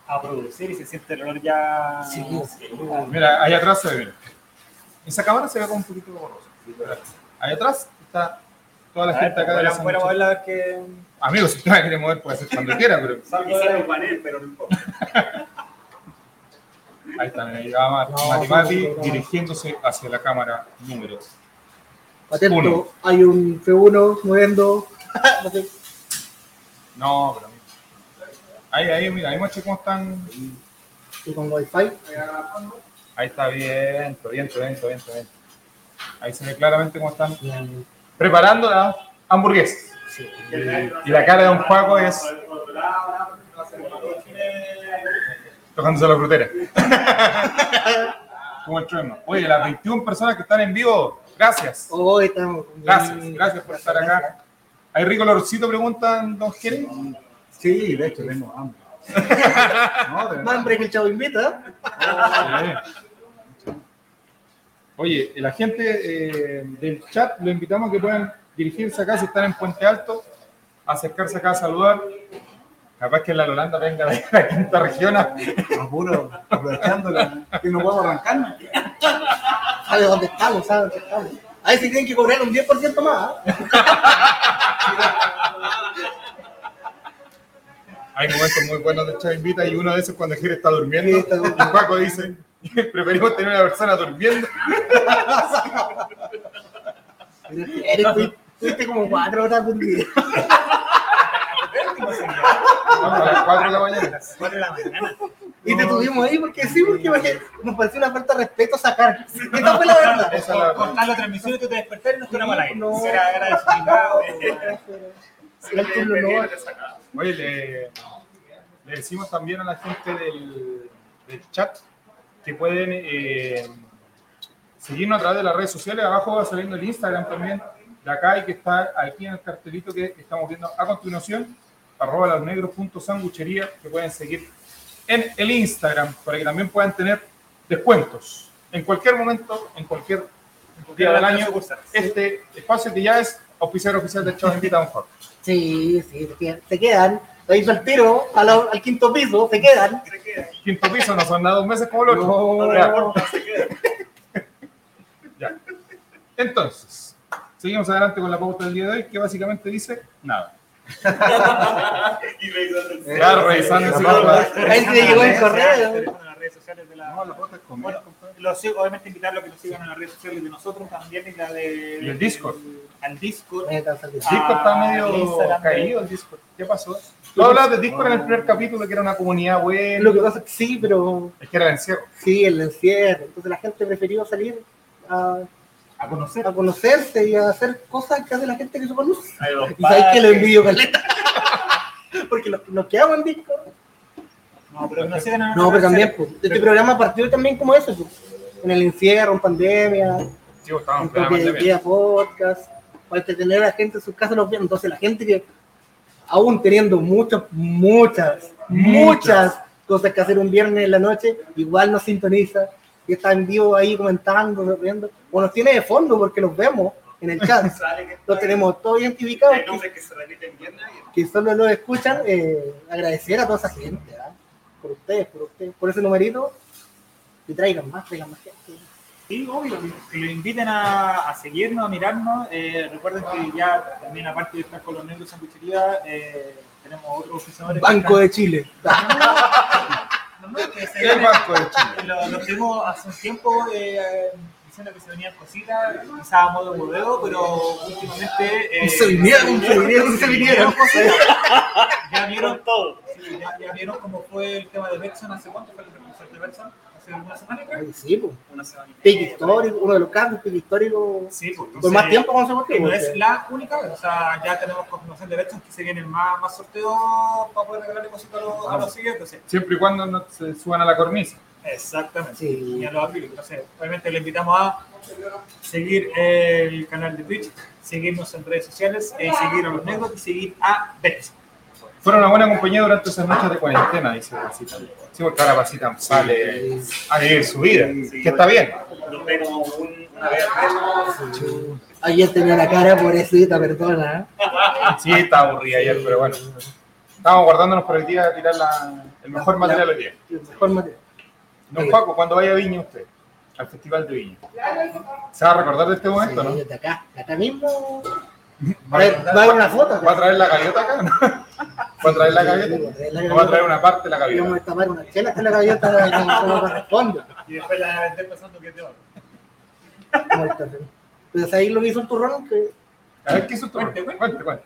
a producir y se siente el olor ya. Sí, Mira, ahí atrás se ve. mira. Esa cámara se ve como un poquito borrosa. Ahí atrás está toda la A ver, gente acá de la fuera, fuera, moverla a ver qué. Amigos, si usted la quiere mover, puede hacer cuando quiera, pero Quizá un panel, pero no importa. ahí está, ahí va Mati No, Mati, Mati no, no. dirigiéndose hacia la cámara número. Atento, Uno. hay un P1 moviendo. no (laughs) sé, No, pero. Ahí, ahí, mira, ahí muestra cómo están. y con wifi. Ahí está bien, bien, bien, bien, bien. Ahí se ve claramente cómo están Bien. preparando la hamburguesa. Y la cara de un Paco es tocándose la frutera. (laughs) Como el trueno. Oye, las 21 personas que están en vivo, gracias. Hoy estamos. Gracias, gracias por estar acá. ¿Hay rico olorcito? Preguntan, don Jerez. Sí, de hecho, tengo hambre. (laughs) No, Más hambre que el chavo invita. Sí. Oye, la gente eh, del chat lo invitamos a que puedan dirigirse acá si están en Puente Alto, acercarse acá a saludar. Capaz que la Lolanda venga de la quinta región. Apuro, aprovechando la- que no puedo arrancar. ¿Sabe dónde estamos? ¿Sabe dónde estamos? Ahí sí tienen que cobrar un 10% más. ¿ah? (laughs) Hay momentos muy buenos de Chava Invita y uno de esos cuando Jere está durmiendo. Sí, está durmiendo. Y Paco dice, (laughs) preferimos tener una persona durmiendo. Fuiste como cuatro horas dormido. A las 4 de la mañana. Cuatro de la mañana. Y te tuvimos ahí porque sí, porque nos pareció una falta de respeto sacar. Esta fue la verdad. Cortar la transmisión y tú te despertar y no fuera mal aire. No. Era. (laughs) Oye, le, le decimos también a la gente del, del chat que pueden eh, seguirnos a través de las redes sociales. Abajo va saliendo el Instagram también de acá y que está aquí en el cartelito que estamos viendo a continuación, arroba lasnegros.sanguchería, que pueden seguir en el Instagram para que también puedan tener descuentos en cualquier momento, en cualquier día del año. Este espacio que ya es oficial oficial de Chavo Invita a un Juego. Sí, sí, se quedan. Ahí hizo el tiro a la- al quinto piso, se quedan. Quinto piso, no son nada dos meses como el otro. No. Ya. (laughs) Ya. Entonces, seguimos adelante con la pauta del día de hoy, que básicamente dice nada. (laughs) Y revisando el Ya revisando ese la tema. Ahí llegó el correo. Las redes sociales de la. No, la pauta es comer. Bueno, los sigo- obviamente invitarlos a que nos sigan en las redes sociales de nosotros también y la de. Y el Discord. Al Discord. El Discord. Discord está Ah, medio Instagram. caído, el Discord. ¿Qué pasó? Tú hablabas de Discord en el primer capítulo, que era una comunidad buena. Lo que pasa es que sí, pero Es que era el encierro. sí, el encierro. Entonces la gente prefirió salir a, A conocer. a conocerse y a hacer cosas que hace la gente que se conoce. Y sabes que lo envidio caleta. (laughs) Porque los, los que en Discord. No, pero no a No, pero también, pues, este programa partió también como eso, pues, en el encierro, en pandemia, Sí, pues, en pandemia. podcast, para entretener a la gente en sus casas los viernes. Entonces la gente que aún teniendo muchas, muchas, muchas cosas que hacer un viernes en la noche, igual nos sintoniza y está en vivo ahí comentando, riendo, o nos tiene de fondo porque los vemos en el chat. (laughs) Sale que Lo tenemos todo identificado, hay que, que se repiten bien nadie. que solo lo escuchan. eh, agradecer a toda esa gente, ¿ah? por ustedes, por ustedes, por ese numerito. Y traigan más, traigan más gente. Sí, obvio, que lo inviten a, a seguirnos, a mirarnos. Eh, recuerden que ya también, aparte de estar con los negros sanguchería, eh, tenemos otros oficiadores. Banco de Chile. No, no, que se- El Banco de Chile. Lo, lo tenemos hace un tiempo eh, diciendo que se venían cositas, quizás a modo de modelo, pero últimamente. eh, se vinieron, se vinieron, se vinieron. Ya vieron todo. Sí, ya, ya vieron cómo fue el tema de Betson hace cuánto fue el represor de Betson? hace una semana. creo. Sí, pues. Una semana y Pique histórico, uno de los campos, pique histórico. Sí, pues, Por más tiempo con ese que no motivo. es la única vez, o sea, ya tenemos confirmación de derechos que se vienen más, más sorteos para poder regalarle cositas a los, a los siguientes. sí. Siempre y cuando no se suban a la cornisa. Exactamente. Sí. Y a los acrílicos. Entonces, obviamente le invitamos a seguir el canal de Twitch, seguirnos en redes sociales, eh, seguir a los negros y seguir a Bex. Fueron una buena compañía durante esas noches de cuarentena, dice Pasita. Sí, porque ahora Pasita sale a vivir su vida, que está bien. Nos vemos un- una vez. Ayer tenía la cara pobrecita, perdona. Sí, está aburrida ayer, pero bueno. Estamos guardándonos para el día de tirar la- el mejor material hoy día. El mejor material. Don Paco, cuando vaya a Viña usted, al Festival de Viña, ¿se va a recordar de este momento, no? De acá, de acá mismo. A ver, va a haber una foto. ¿Va a traer la gaviota acá? no? ¿Va a traer la gaviota? ¿O va a traer una parte de la Vamos gaviota? a tapar una chela que la gaviota como, corresponde. Y después la vendé pensando que es de oro. El. Pues ahí lo que hizo el turrón, que A ver, ¿qué es esto? Cuente, Cuente, cuente. cuente.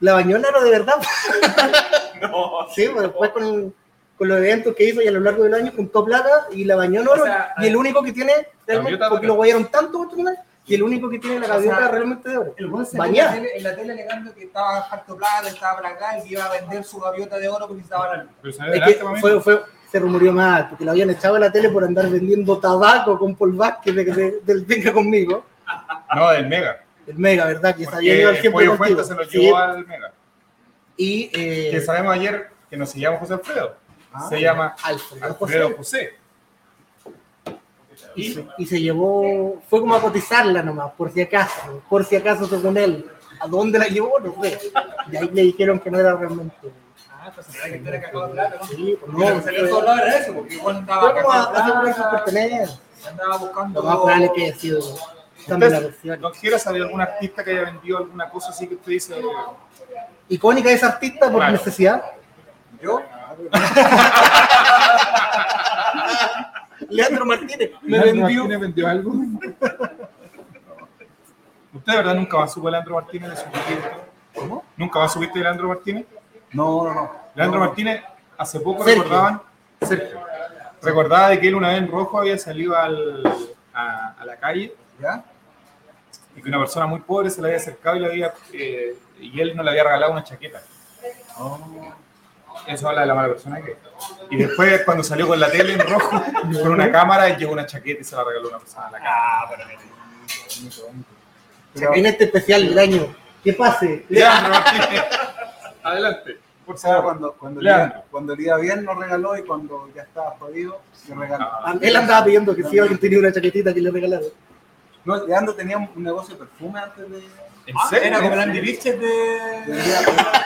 la bañona era de verdad. (laughs) No, Sí, pues después con, con los eventos que hizo y a lo largo del año juntó plata y la bañó en oro. O sea, y el único que tiene, realmente, porque lo guayaron tanto, y el único que tiene la gaviota sea, realmente de oro. El buen en la, tele, en la tele alegando que estaba harto plata, estaba para acá y que iba a vender su gaviota de oro que necesitaba la luz. Pero se Es que fue, fue, se rumoreó mal, porque lo habían echado a la tele por andar vendiendo tabaco con Paul Vázquez de, de- del Venga Conmigo. No, del Mega. El Mega, ¿verdad? Que se había ido al Porque siempre Pollo. Fuente se lo Sí, llevó al Mega. Y eh, Que sabemos ayer que no se llama José Alfredo. Ah, se llama Alfredo Alfredo José. José. Y se, y se llevó, fue como a cotizarla nomás, por si acaso, por si acaso según él. ¿A dónde la llevó? No sé. Y ahí le dijeron que no era realmente. Ah, era que era cagado de plata, ¿no? Sí, pues No, no, salió era eso, porque igual andaba asegurar sus plata, pertenencias. andaba buscando. Lo más probable que haya sido cambio la ¿Usted versión. no quiere saber algún artista que haya vendido alguna cosa así que usted dice? Icónica de ese artista por Claro. necesidad. Yo, (laughs) Leandro Martínez me ¿Leandro vendió. Martínez vendió algo? ¿Usted de verdad nunca va a subir a Leandro Martínez de su ¿Cómo? ¿Nunca va a subirte de Leandro Martínez? no, no, no. Leandro No, Martínez hace poco Sergio. recordaban, Sergio, recordaba de que él una vez en rojo había salido al- a, a la calle ¿Ya? y que una persona muy pobre se le había acercado y, le había, eh, y él no le había regalado una chaqueta. Eso habla de la mala persona que es. Y después, cuando salió con la tele en rojo, (laughs) con una cámara, él llevó una chaqueta y se la regaló a una persona en la cara. Ah, pero Pero, En este especial del año, que pase. Leandro adelante, por favor. cuando, cuando, le Leandro. iba, cuando le iba bien nos regaló y cuando ya estaba jodido, se regaló. Ah. Él andaba pidiendo que si alguien tenía una chaquetita que le regalaron. No, Leandro tenía un negocio de perfume antes de... ¿En Ah, serio? era como el Andy Riches de. Vendía,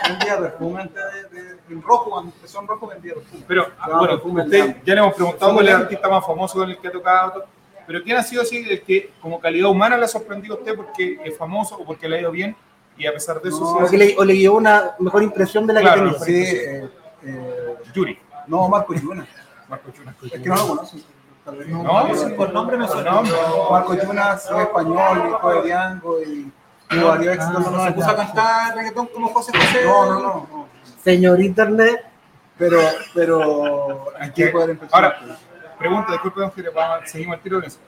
vendía perfume antes de, de- En rojo, cuando empezó en rojo vendía perfume. Pero, ah, No, bueno, perfume usted, Leandro. ya le hemos preguntado cuál es el artista más famoso con el que ha tocado. Pero ¿quién ha sido así el que, como calidad humana, le ha sorprendido a usted porque es famoso o porque le ha ido bien? Y a pesar de eso, No, sí O, le, o le llevó una mejor impresión de la Claro, que tenía. Sí, eh, eh, Yuri. no, Marco Yuna. Marco Yuna. Es que no lo vez no. No, Sí, por nombre me suena. No, Marco Yuna es español, hijo de Diango y tuvo varios éxitos los No se 90. puso a cantar reggaetón como José José. No, no, no. no. Señor Internet, Pero, pero hay que poder empezar. Ahora, pregunta, disculpe, don vamos- seguimos al tiro con eso.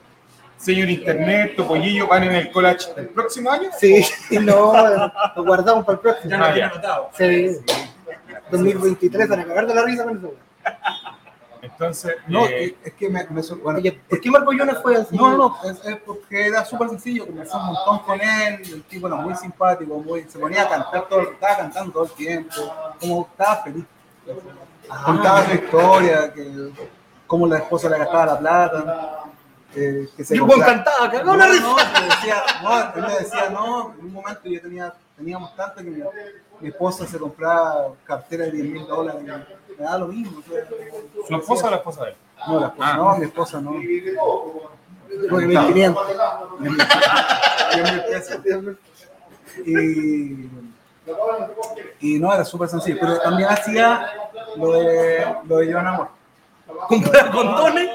Señor Internet, Topollillo, ¿van en el collage del próximo año? sí, (laughs) no, lo guardamos para el próximo. Ya lo Ah, había ya. anotado. Sí. 2023, van a cagar de la risa con eso. Entonces, No, eh, es que me, me bueno, Oye, ¿por qué Marco Jonas fue así? No, no, no, es, es porque era súper sencillo, conversé un montón con él, el tipo era muy simpático, muy, se ponía a cantar todo, estaba cantando todo el tiempo, como estaba feliz. Contaba su historia, que cómo la esposa le gastaba la plata, que, que se Yo encantaba, cagó No, la no, risa. me decía, no, él me decía, no, en un momento yo tenía, teníamos tanto que mi, mi esposa se compraba cartera de 10 mil dólares, me da lo mismo. ¿su esposa o la esposa de él? No, la esposa, Ah. no, mi esposa no. Porque 1500. y, y no, era súper sencillo, pero también hacía lo de, lo de Yo en Amor. ¿Comprar condones?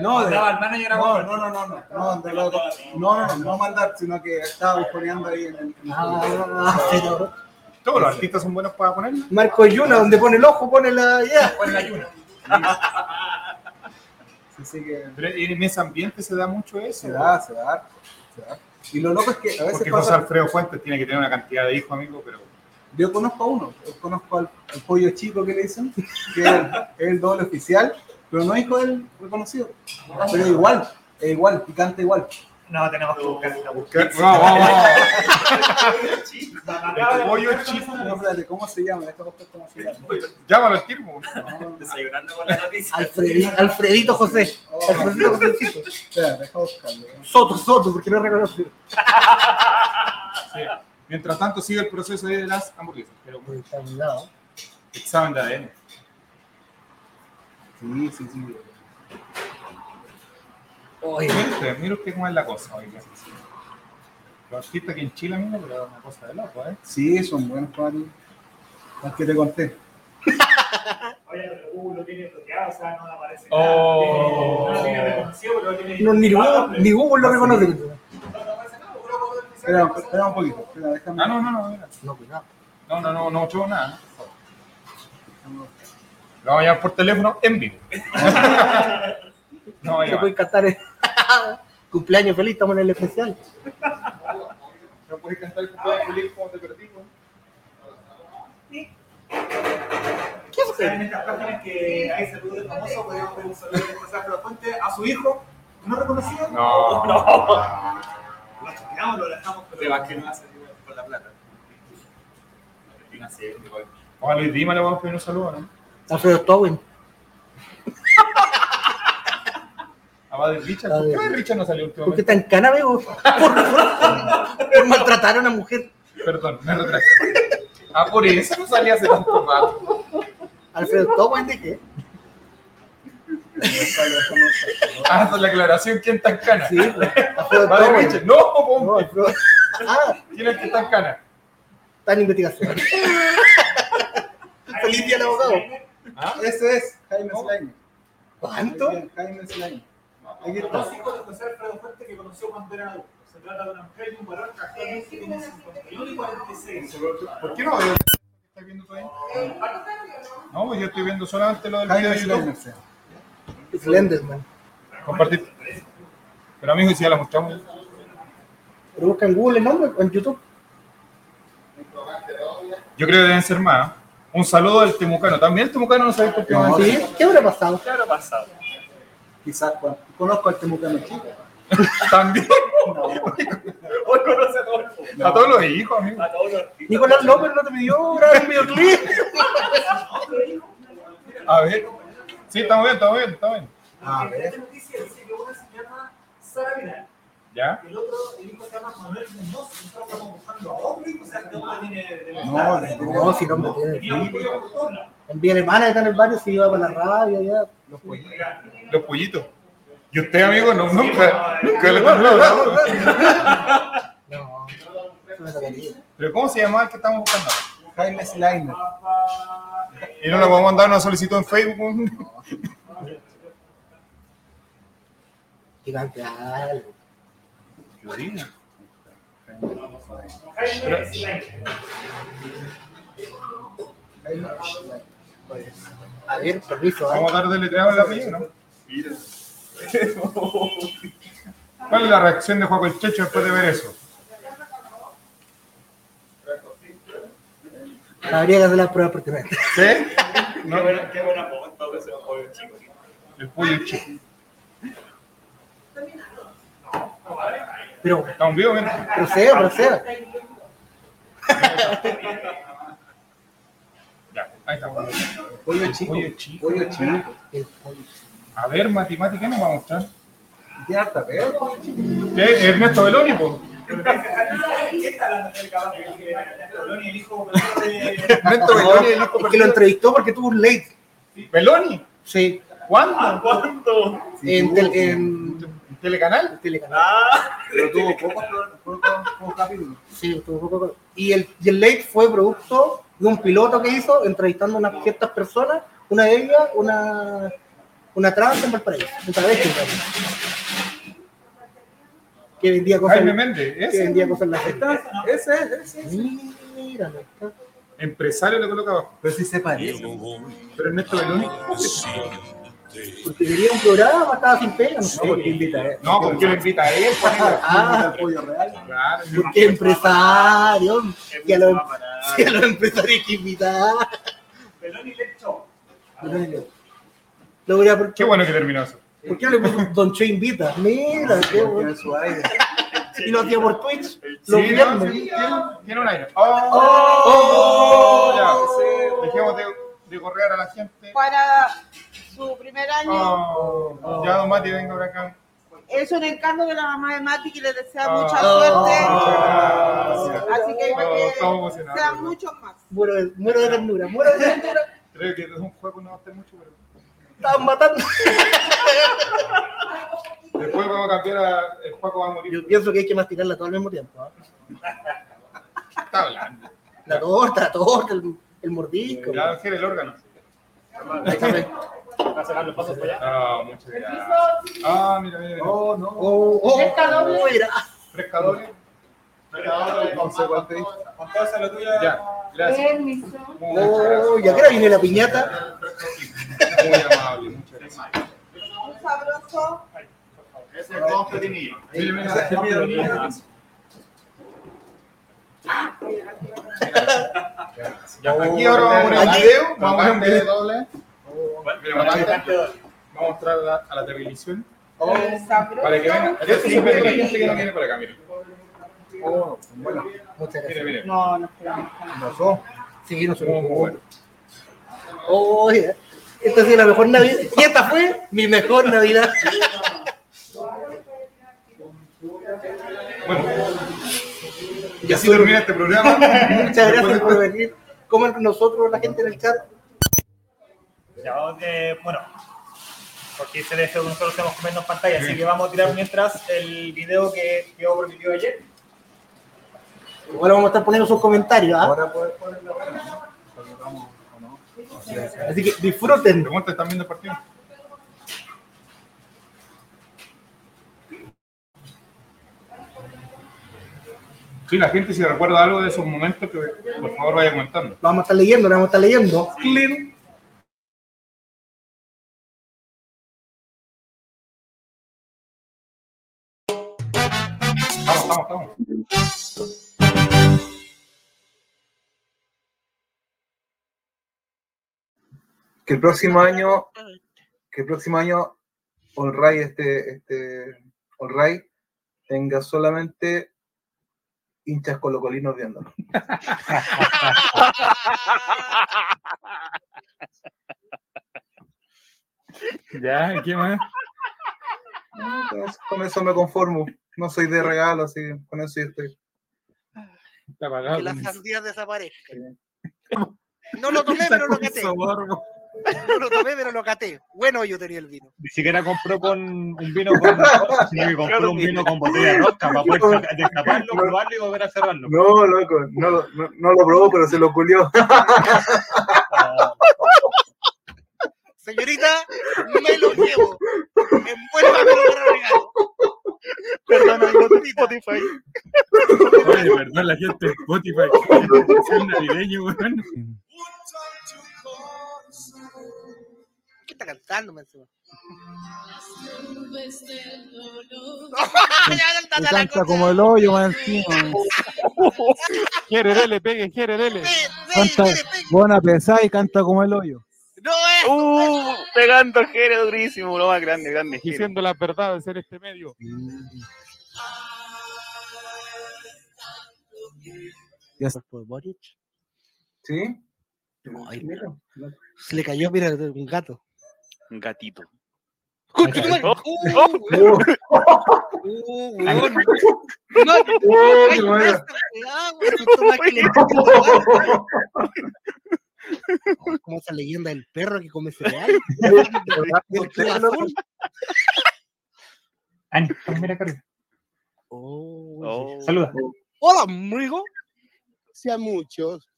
No, de, no, no, no, no, no, no, de lo- no, no, no, no mandar, sino que estaba busconeando ahí en el... Ah, Todos los artistas son buenos para poner. Marco Yuna, donde pone el ojo, pone la. Ya. Pon la ayuna. Así que Pero en ese ambiente se da mucho eso. se da, se da, se da. Y lo loco es que a veces Porque José pasa, Alfredo Fuentes tiene que tener una cantidad de hijos, amigo, pero yo conozco a uno, yo conozco al, al pollo chico que le dicen, que es el, doble oficial, pero no es hijo del reconocido. Pero igual, es igual, picante igual. No, tenemos que buscar ¿Qué? Vamos, vamos, pollo chico. No, espérate, ¿cómo se llama? Buscar cómo se llama. Llámalo al Desayunando con la noticia. Alfredi- Alfredito José. Oh. Alfredito Josecito. espera, deja buscarlo. Soto, Soto, porque no reconoce. Sí. Mientras tanto sigue el proceso de las hamburguesas. Pero Está a un lado. examen de ADN. Sí, sí, sí. Oye, Mire usted, cómo es la cosa. Oiga. Los artistas aquí en Chile, amigo, pero es una cosa de loco, ¿eh? Sí, son buenos para Las que te conté. (laughs) Oye, pero Google lo tiene bloqueado, o sea, no aparece. Oh. nada. No lo tiene reconocido, pero lo tiene. no, ni Google, ni Google lo reconoce. Espera, espera un poquito. Espera, déjame. Ah, no, no, no, mira. No, cuidado. No, no, no, no echó nada. Lo vamos a llamar por teléfono en vivo. No, Se puede cantar. eh. (laughs) Cumpleaños feliz, estamos en el especial. No puedes cantar el cumpleaños feliz como te perdí, ¿no? ¿Qué O sea, en estas páginas que hay saludos de famosos, podemos pedir un saludo de José Fuente a su hijo, no reconocido. No. Lo choqueamos, lo dejamos, Te pero. vas que no va a salir con la plata. Argentina sí, igual. A Luis Dima le vamos a pedir un saludo, ¿no? Alfredo Stowen. A Baden Richard. ¿Por qué Richard no salió Porque últimamente? está en cana, amigo. Por, por- por maltratar a una mujer. Perdón, me retracto. Ah, por eso no salía hace tanto rato. Alfredo Stowen, ¿de qué? Ah, esa es la aclaración. ¿Quién está en cana? Sí. No, No. Ah, ¿Quién es el que está en cana? está en investigación. Feliz día al abogado. ¿Ah? Ese es Jaime Slime. ¿Cuánto? Jaime Slime. Aquí está. Los hijos de José Alfredo Fuente que conoció cuando era adulto. Se trata de una mujer y un varón que actualmente tiene 51 y 46. ¿Por qué no veo? ¿Estás viendo tú ahí? No, pues yo estoy viendo solamente lo del video de YouTube. Sí. Slenderman. Compartir. Pero amigo, ¿y si ya la mostramos. Pero busca en Google el nombre o en YouTube. Yo creo que deben ser más. Un saludo al Temucano. También el Temucano no sabe por qué No, ¿Sí? ¿Qué habrá pasado? ¿Qué habrá pasado? Quizás cuando- conozco al Temucano chico. (laughs) También. Hoy conoce a todos los- A todos los hijos, amigo. a todos los artistas. Nicolás López no te pidió grabar un videoclip. A ver. Sí, estamos bien, estamos bien, estamos bien. A ver. Esta noticia dice que una se llama Sara Vidal. ¿Ya? El otro, el hijo se llama Manuel Muñoz. Nosotros estamos buscando a otro hijo, o sea, que hombre tiene No, No, si no me tiene. Teníamos que ir a buscarla. En Vía Alemana está en el barrio, se iba para la radio ya. Los pollos. Los pollitos. ¿Y usted, amigo? No, nunca. Nunca le no. ¿Pero cómo se llamaba el que estamos buscando? Jaime Slime. ¿Y no le podemos mandar una solicitud en Facebook? Algo. Jaime Slime. A ver, permiso. ¿eh? Vamos a dar deletreado el apellido, ¿no? (laughs) ¿Cuál es la reacción de Juaco el Checho después de ver eso? Habría que hacer las pruebas pertinentes. ¿Sí? Qué (laughs) buena, qué buena todo ese pollo chico. El pollo chico. Pero ¿Estamos vivos? Mira. proceda, proceda. Ya, ahí estamos. Pollo chico. Pollo chico. Pollo chico. El pollo. A ver, Mati, ¿qué nos va a mostrar? Pollo chico. ¿Qué? Ernesto Beloni, y el hijo de. Ernesto Beloni, el hijo Es que lo entrevistó porque tuvo un late. ¿Beloni? Sí, ¿Cuándo? ¿Cuánto? en, tel- en ¿En Telecanal? Telecanal. Ah, Pero tuvo pocos pocos capítulos. Sí, tuvo poco- Y el, y el late fue producto de un piloto que hizo entrevistando a unas ciertas personas. Una de ellas, una, una trans en Valparaíso. Un travesti, en realidad. Que vendía cosas, Jaime Méndez, que ese. vendía cosas en la gente. Ese es, ese es. Mira, está. Empresario le coloca abajo. Pero sí se parece. Pero Ernesto Beloni. Porque quería un programa, estaba sin pega, no sé. Porque invita a él. No, porque lo invita a él. Ah, el pollo real. Claro, porque empresario. Y a los, Va (laughs) a los empresarios hay que invitar. Pelón y lecho. Lo voy a, ¿por, Qué bueno que terminó eso. ¿Por qué no le puso Don Che invita? Mira, qué bueno. Tiene su aire. Y lo hacía por Twitch. Sí, Los no, viernes. sí, tiene, un aire. ¡Oh! Ya, dejemos de, de correr a la gente. Para su primer año, Oh, Ya, don Mati, venga por acá. es un encargo de la mamá de Mati que le desea mucha Oh, suerte. muchas gracias. Así que Oh, que sean muchos más. Muero de, muero de ternura, muero de (laughs) ternura. Creo que es un juego no va a mucho, pero. Estaban matando. Después vamos a cambiar a. El juego va a morir. Yo pienso que hay que masticarla todo al mismo tiempo. ¿ah? Está hablando. La torta, la torta, el, el mordisco. Ya, Ángel, el órgano. Déjame. Va a sacar los pasos por allá. Ah, muchas gracias. Ah, mira, mira. mira. Oh, no. Oh, oh, Esta doble. mira. Fresca doble. Ya, gracias. Permiso. Oh, viene la piñata. Muy amable, muchas gracias. Un sabroso. Ese es aquí ahora vamos a poner un video. Vamos a poner un video doble. Vamos a mostrar a la, televisión El sabroso. para que vean. Gente que no viene para acá, mira. Oh, bueno. Muchas Mira, gracias. mira. No, no esperamos. Pasó. Sí, no Muy, muy bueno. Oh, ya. Esta ha la mejor Navidad. Y esta fue mi mejor Navidad. Bueno. Y así termina este programa. Muchas gracias por venir. Entre nosotros, la gente en el chat. Ya, eh, bueno, porque que nosotros tenemos comiendo en pantalla, así que vamos a tirar mientras el video que quedó permitido ayer. Igual vamos a estar poniendo sus comentarios. ¿ah? Ahora puedes. Así que disfruten. ¿están viendo el partido? Sí, la gente si recuerda algo de esos momentos, que por favor vaya comentando. Lo vamos a estar leyendo, vamos a estar leyendo. Clean. Vamos, vamos, vamos. Que el próximo año, que el próximo año All Ray, este, este All Ray tenga solamente hinchas colocolinos viéndolo. (laughs) Ya, ¿qué más? Entonces, con eso me conformo. No soy de regalo, así que con eso ya estoy. Está que las sandías desaparezcan. No lo tomé, pero lo caté. (laughs) No lo tomé, pero lo caté. Bueno, yo tenía el vino. Ni siquiera compró con un vino con (laughs) rosca, sino que compró un vino con botella de rosca para poder (laughs) destaparlo, probarlo y volver a cerrarlo. No, loco, no, lo- no, no lo probó, pero se lo culió. Señorita, me lo llevo. Envuélvamelo para regalo. Perdón, de Spotify. Oye, perdón, la gente de Spotify. Es navideño, weón. ¿Qué está cantando, me encima? (laughs) Canta como el hoyo más (laughs) encima. Quiere, dele, pegue, quiere, dele. Canta, buena y canta como el hoyo. No es. Uh, pegando Jere durísimo, lo más grande, grande. Jere. Diciendo la verdad de ser este medio. Ya se- Por Boric. ¿Sí? Ay, Mira, Se le cayó, mira, un gato. Gatito. Uh, Oh, uh, oh, ah, Como esa leyenda del perro que come cereal. Ani, mira. Oh, Oh. Saluda. Hola, amigo. a muchos,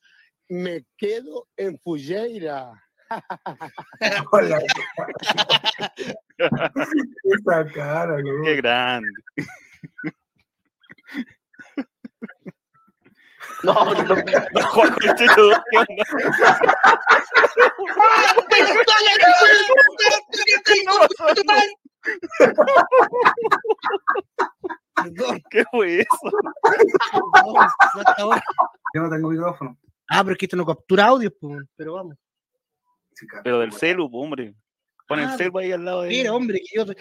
me quedo en Fujeira. (laughs) Hola. (laughs) Esa cara, loco. Qué grande. No, no, no, Juan Chucho, ¿qué onda? ¿Qué fue eso? Yo no tengo micrófono. Ah, pero es que esto no captura audio, pues, pero vamos. Pero del celu, hombre. Pon el Ah, celu ahí al lado de Mira, hombre, que yo te-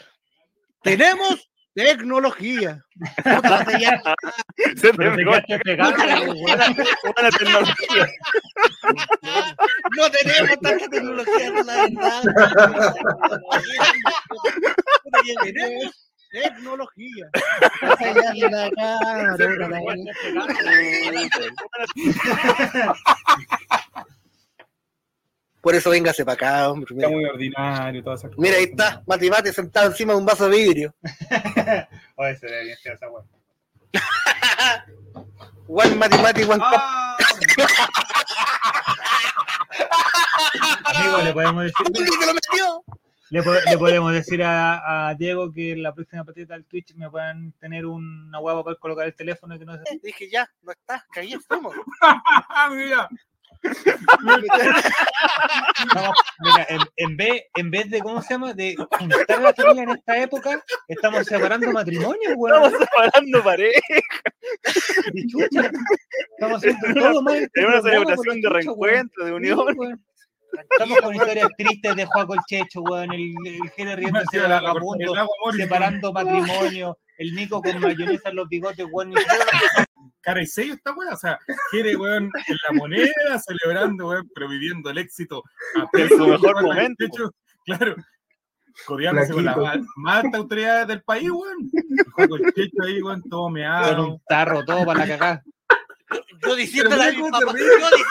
tenemos tecnología. (laughs) Se te pegó quedaste pegado, weón. buena tecnología. No tenemos tanta tecnología, la verdad. Tenemos tecnología. (laughs) Esa ya es la cara, puta, la verdad. Por eso véngase para acá, hombre. Está Mira, muy ordinario, todas esas Mira, ahí cosas. está, Mati Mati sentado encima de un vaso de vidrio. (laughs) Oye, se ve bien fea esa weón. (laughs) One Mati Mati, one cup. Ah, (laughs) Amigo, le podemos decir, ¿Dónde se lo metió? le, po- le podemos decir a, a Diego que en la próxima partida del Twitch me puedan tener una hueá para poder colocar el teléfono y que no se... Dije, ya, no está, caí, fuimos. ah, mira. (laughs) No, mira, en, en vez, en vez de, ¿cómo se llama? De juntar a la familia en esta época, estamos separando matrimonios, weón. Estamos separando pareja. (laughs) Y chucha, Estamos haciendo todo mal. Es una celebración de reencuentro, de unión. Estamos con historias tristes de Juaco el Checho, weón. El, el Jere riéndose de vagabundo, separando matrimonio. El Nico con mayonesa en los bigotes, weón. (laughs) cara y sello esta weá, o sea, quiere, weón, en la moneda, (laughs) celebrando, weón, pero viviendo el éxito a En su mejor weón, momento. de hecho, claro, codeándose con las más autoridades del país, weón. Con el checho ahí, weón, todo Con meado. un tarro, todo para la cagada. Yo diciéndole a mi papá, yo diciéndole a mi,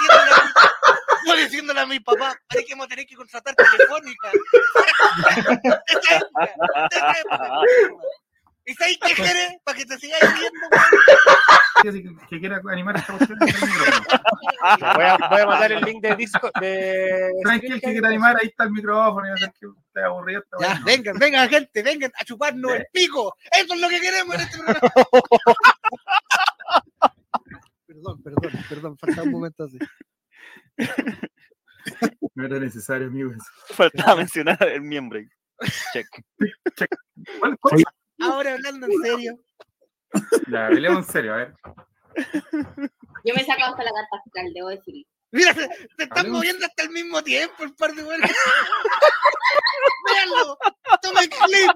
yo diciéndole a mi papá, parece que vamos a tener que contratar telefónica. (laughs) ¿Y sabes qué quiere? Para que te sigas (laughs) viendo, Así que, quiera animar esta cuestión. está el micrófono. Voy a, voy a mandar el link de disco de. Tranquilo, que quiera animar, ahí está el micrófono, ya sé que usted es aburrido. esta Ya, weá. vengan, vengan, gente, vengan a chuparnos el pico. Eso es lo que queremos en este programa. (laughs) Perdón, perdón, perdón, falta un momento así. No era necesario, amigos. Faltaba mencionar el miembro. Check. ¿Cuál, cuál? Ahora hablando en serio. Ya, hablemos en serio, a ver. Yo me he sacado hasta la carta fiscal, debo decir. Mira, se, se están moviendo hasta el mismo tiempo el par de buenos. (laughs) Véanlo, tomen clip,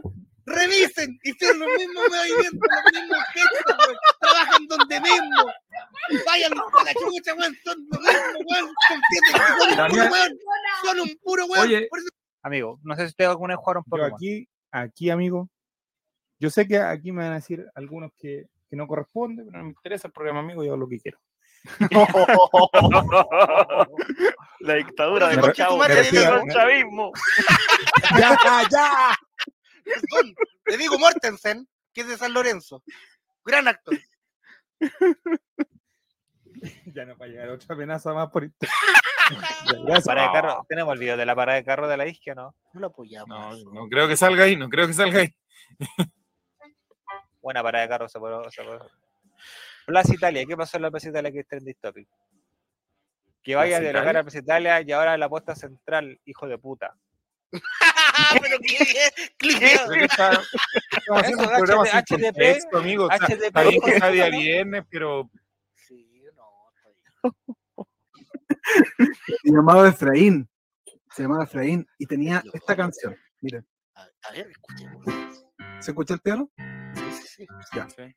revisen, hicieron los mismos movimientos, los mismos gestos, weón. trabajan donde mismo. Vayan a la chucha, weón, son lo mismo, weón. Confíen que son un puro weón. Son un puro weón. Oye. Por eso- Amigo, no sé si ustedes alguna vez jugaron Yo Pokémon. aquí, aquí, amigo, yo sé que aquí me van a decir algunos que, que no corresponde, pero no me interesa el programa, amigo, yo hago lo que quiero. (laughs) La dictadura de El chavismo. (laughs) Ya, ya. Perdón, le digo Mortensen, que es de San Lorenzo. Gran actor. (laughs) Ya no va a llegar otra amenaza más por internet. Parada de carro. Tenemos el video de la parada de carro de la isquia, ¿no? No lo apoyamos. No, no creo que salga ahí, no creo que salga ahí. Buena parada de carro se puede. Se puede. Plaza Italia, ¿qué pasó en la Plaza Italia que es trending topic? Que vaya a ¿Plaza derogar a Plaza Italia y ahora la apuesta central, hijo de puta. (laughs) Pero HDP, contexto, amigo. Viernes, pero Sí, no. (laughs) Se llamaba Efraín. Se llamaba Efraín y tenía esta canción. Miren, a ver, escuchemos. ¿se escucha el piano? Sí, sí, sí. Ya. Sí.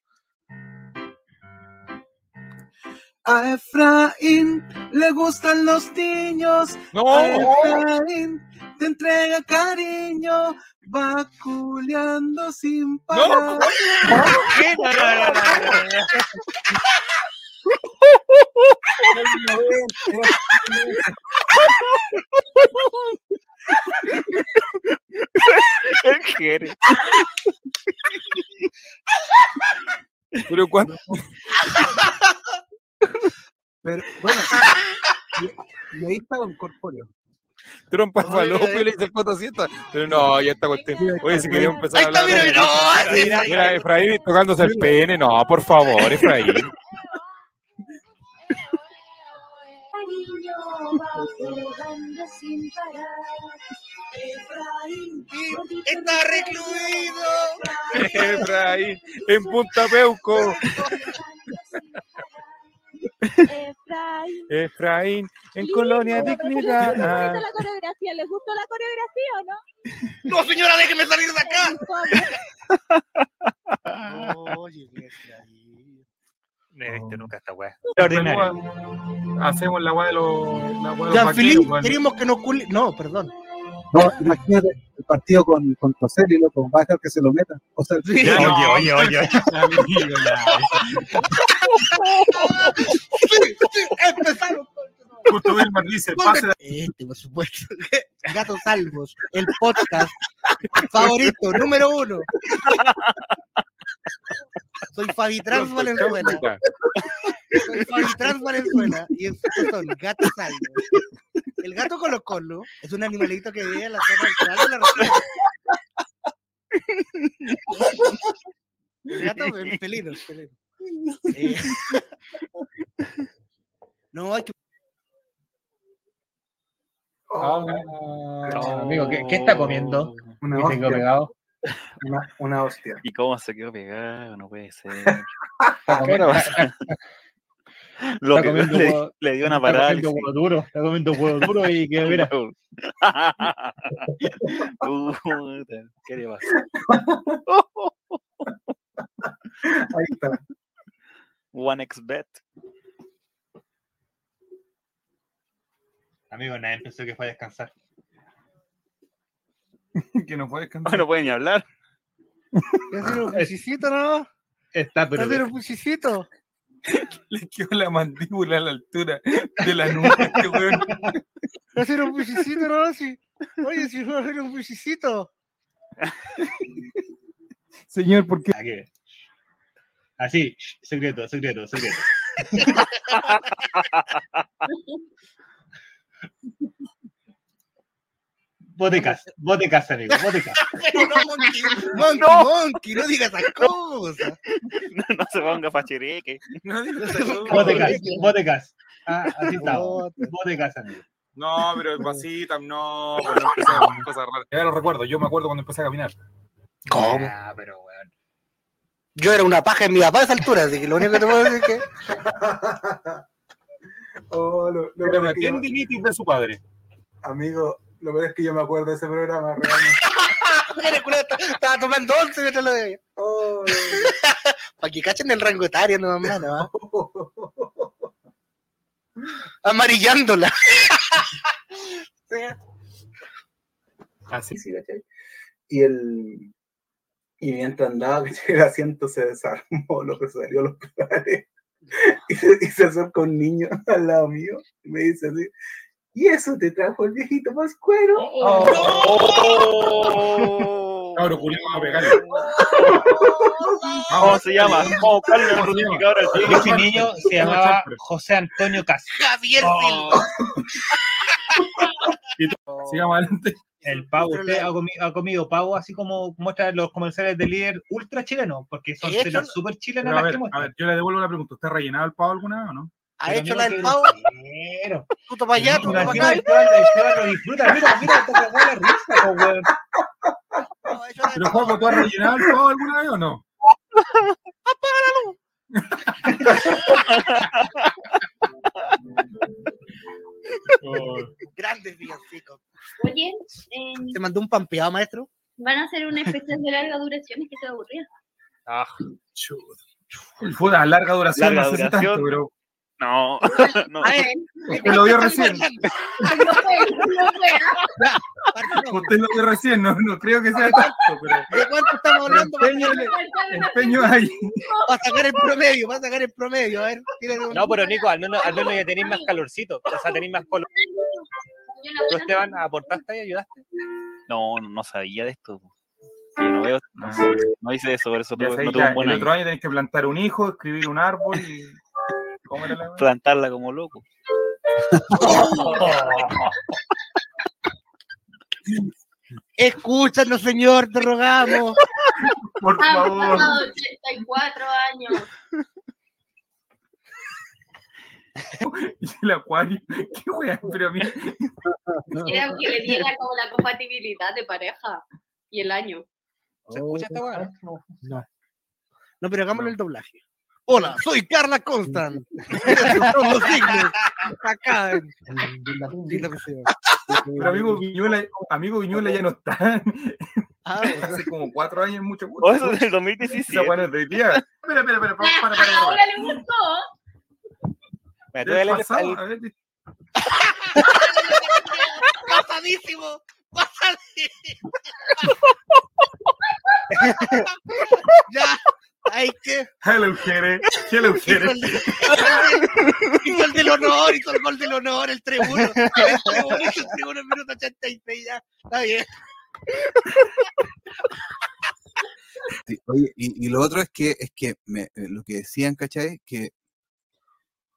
A Efraín le gustan los niños. ¡No! A Efraín te entrega cariño. Va culeando sin parar. No, no, no, no, no. El Jere. Pero cuando Pero bueno, y, y ahí está Don Corpóreo. trompa falopio le dice el fotocito. Pero no, ya está cuestión. Oye, si queríamos empezar Ahí a está, hablar. mira, Efraín tocándose el pene. No, por favor, Efraín. Está recluido. Efraín, en Punta Peuco. Efraín. Efraín, en Colonia ¿Les Dignidad. gustó la coreografía? ¿Les gustó la coreografía o no? No, señora, déjeme salir de acá. Oye, Efraín. No he visto nunca esta weá. Hacemos la weá de los. Jean-Philippe, queremos que nos culi... No, perdón. No, imagínate el partido con, con Toselli, loco, va a dejar que se lo meta. O sea, Sí. Ya, no, oye, oye, oye. sí, (laughs) empezaron. Justo Vilmar dice, pase de Este, por supuesto. (laughs) Gatos Salvos, el podcast (laughs) favorito, número uno. Soy Fabi Trans Valenzuela. Soy Fabi Trans Valenzuela. Y estos son Gatos Salvos. El gato Colo Colo es un animalito que vive en la zona central de la región. El gato el pelino, el pelino. Eh, (laughs) No, hay que Ah, amigo, ¿qué, qué está comiendo? Una ¿Qué tengo pegado? Una, una hostia. ¿Y cómo se quedó pegado? No puede ser. (laughs) (laughs) Lo está que le, huevo- le dio una está comiendo huevo duro, está comiendo huevo duro y (laughs) que mira. ¿Qué le pasa? Ahí está. One X Bet. Amigo, nadie pensó que fue a descansar. (laughs) que no puedes Ah, cantar. No puede ni hablar. hacer un ¿no? Está, pero. Hacer un. (laughs) Le quedó la mandíbula a la altura de la nuca, (laughs) este weón. Hacer un pusicito, ¿no? Si... Oye, si no hacer un pusicito. Señor, ¿por qué? Así, secreto, secreto, secreto. De casa, amigo, casa. (laughs) Pero no, Monkey, (laughs) Monkey, Monkey, no digas esas cosas. No, no se ponga fachereque. No digas casa, vos de casa. Ah, así está. Casa, amigo. No, pero vasita, no, (laughs) pues no cosas raras. Ya lo recuerdo, yo me acuerdo cuando empecé a caminar. ¿Cómo? Ah, pero weón. Yo era una paja en mi papá a esa altura, así que lo único que te puedo decir es que. Oh, lo, lo tendinitis de su padre. amigo, lo peor es que yo me acuerdo de ese programa, (laughs) realmente. Estaba tomando once mientras lo veía. Oh, Para que cachen el rango etario, no, (laughs) mano. ¿ah? Amarillándola. Así. sí, ¿cachai? Y el. Y mientras andaba, (laughs) el asiento se desarmó, lo que salió los pedales. Y se, y se acerca un niño al lado mío y me dice así. ¿Y eso te trajo el viejito Pascuero? Oh. Cabro, culiao, vamos a pegarle. ¿Cómo se llama? Vamos a buscarle el Y ese niño se llamaba José Antonio Cas. Javier Oh. Sigamos adelante. El pavo, ¿usted ha, comi- ha comido pavo así como muestran los comerciales de líder ultra chileno? Porque son cenas súper chilenas Pero a las ver, que a ver, yo le devuelvo la pregunta. ¿Usted ha rellenado el pavo alguna vez o no? ¿Ha Pero hecho la del pavo? para allá, tú para acá. Disfruta. Mira, mira, te cagó la risa, po, weón. La Pero. Juanjo, ¿tú has rellenado el pavo alguna vez o no? (laughs) Grandes villancicos. Oye, eh, ¿Te mandó un pampeado, maestro? van a hacer una especial de larga duración, es que te aburría. Ah, Puta, larga duración, Larga no sé si duración. tanto, pero no, (laughs) no. A ver, usted lo vio recién. no fue. ¿ah? Usted lo vio recién, no, no creo que sea tanto, pero ¿De cuánto estamos hablando? Empeño, empeño hay. para sacar el promedio, para sacar el promedio. A ver, un- No, pero Nico, al menos, al menos ya tenéis más calorcito. O sea, tenéis más color. ¿Tú, Esteban, aportaste y ayudaste? No, no, no sabía de esto. No veo, no, no hice eso, por eso sé, no tuve un buen el año. otro año tenés que plantar un hijo, escribir un árbol y. ¿Cómo era la wea? Plantarla como loco. (laughs) Escúchanos, señor, te rogamos. Por favor. pasado 84 años. (laughs) Y el acuario. Qué wea, pero a mí. Que le diga como la compatibilidad de pareja y el año. ¿Se escucha esta weá? No. No, pero hagámosle el doblaje. Hola, soy Carla Constant. Son los signos. Acá en. Pero amigo Viñuela, amigo Viñuela ya no está. Ah, (laughs) Hace como cuatro años, mucho gusto. Oh, eso es del 2017. Esa buena de día. Espera, espera, espera. Para, para, para, para. Ahora le gustó. Al- a ver, Pasadísimo. Pasadísimo. (laughs) ya, hay que. Hello, Jere. Hello, Hizo Jere. el, hizo el del honor, hizo el gol del honor, el 3-1. El 3-1, hizo el 3-1 en minuto 86 ya. Está bien. Sí, oye, y, y lo otro es que, es que me- eh, lo que decían, ¿cachai? Que,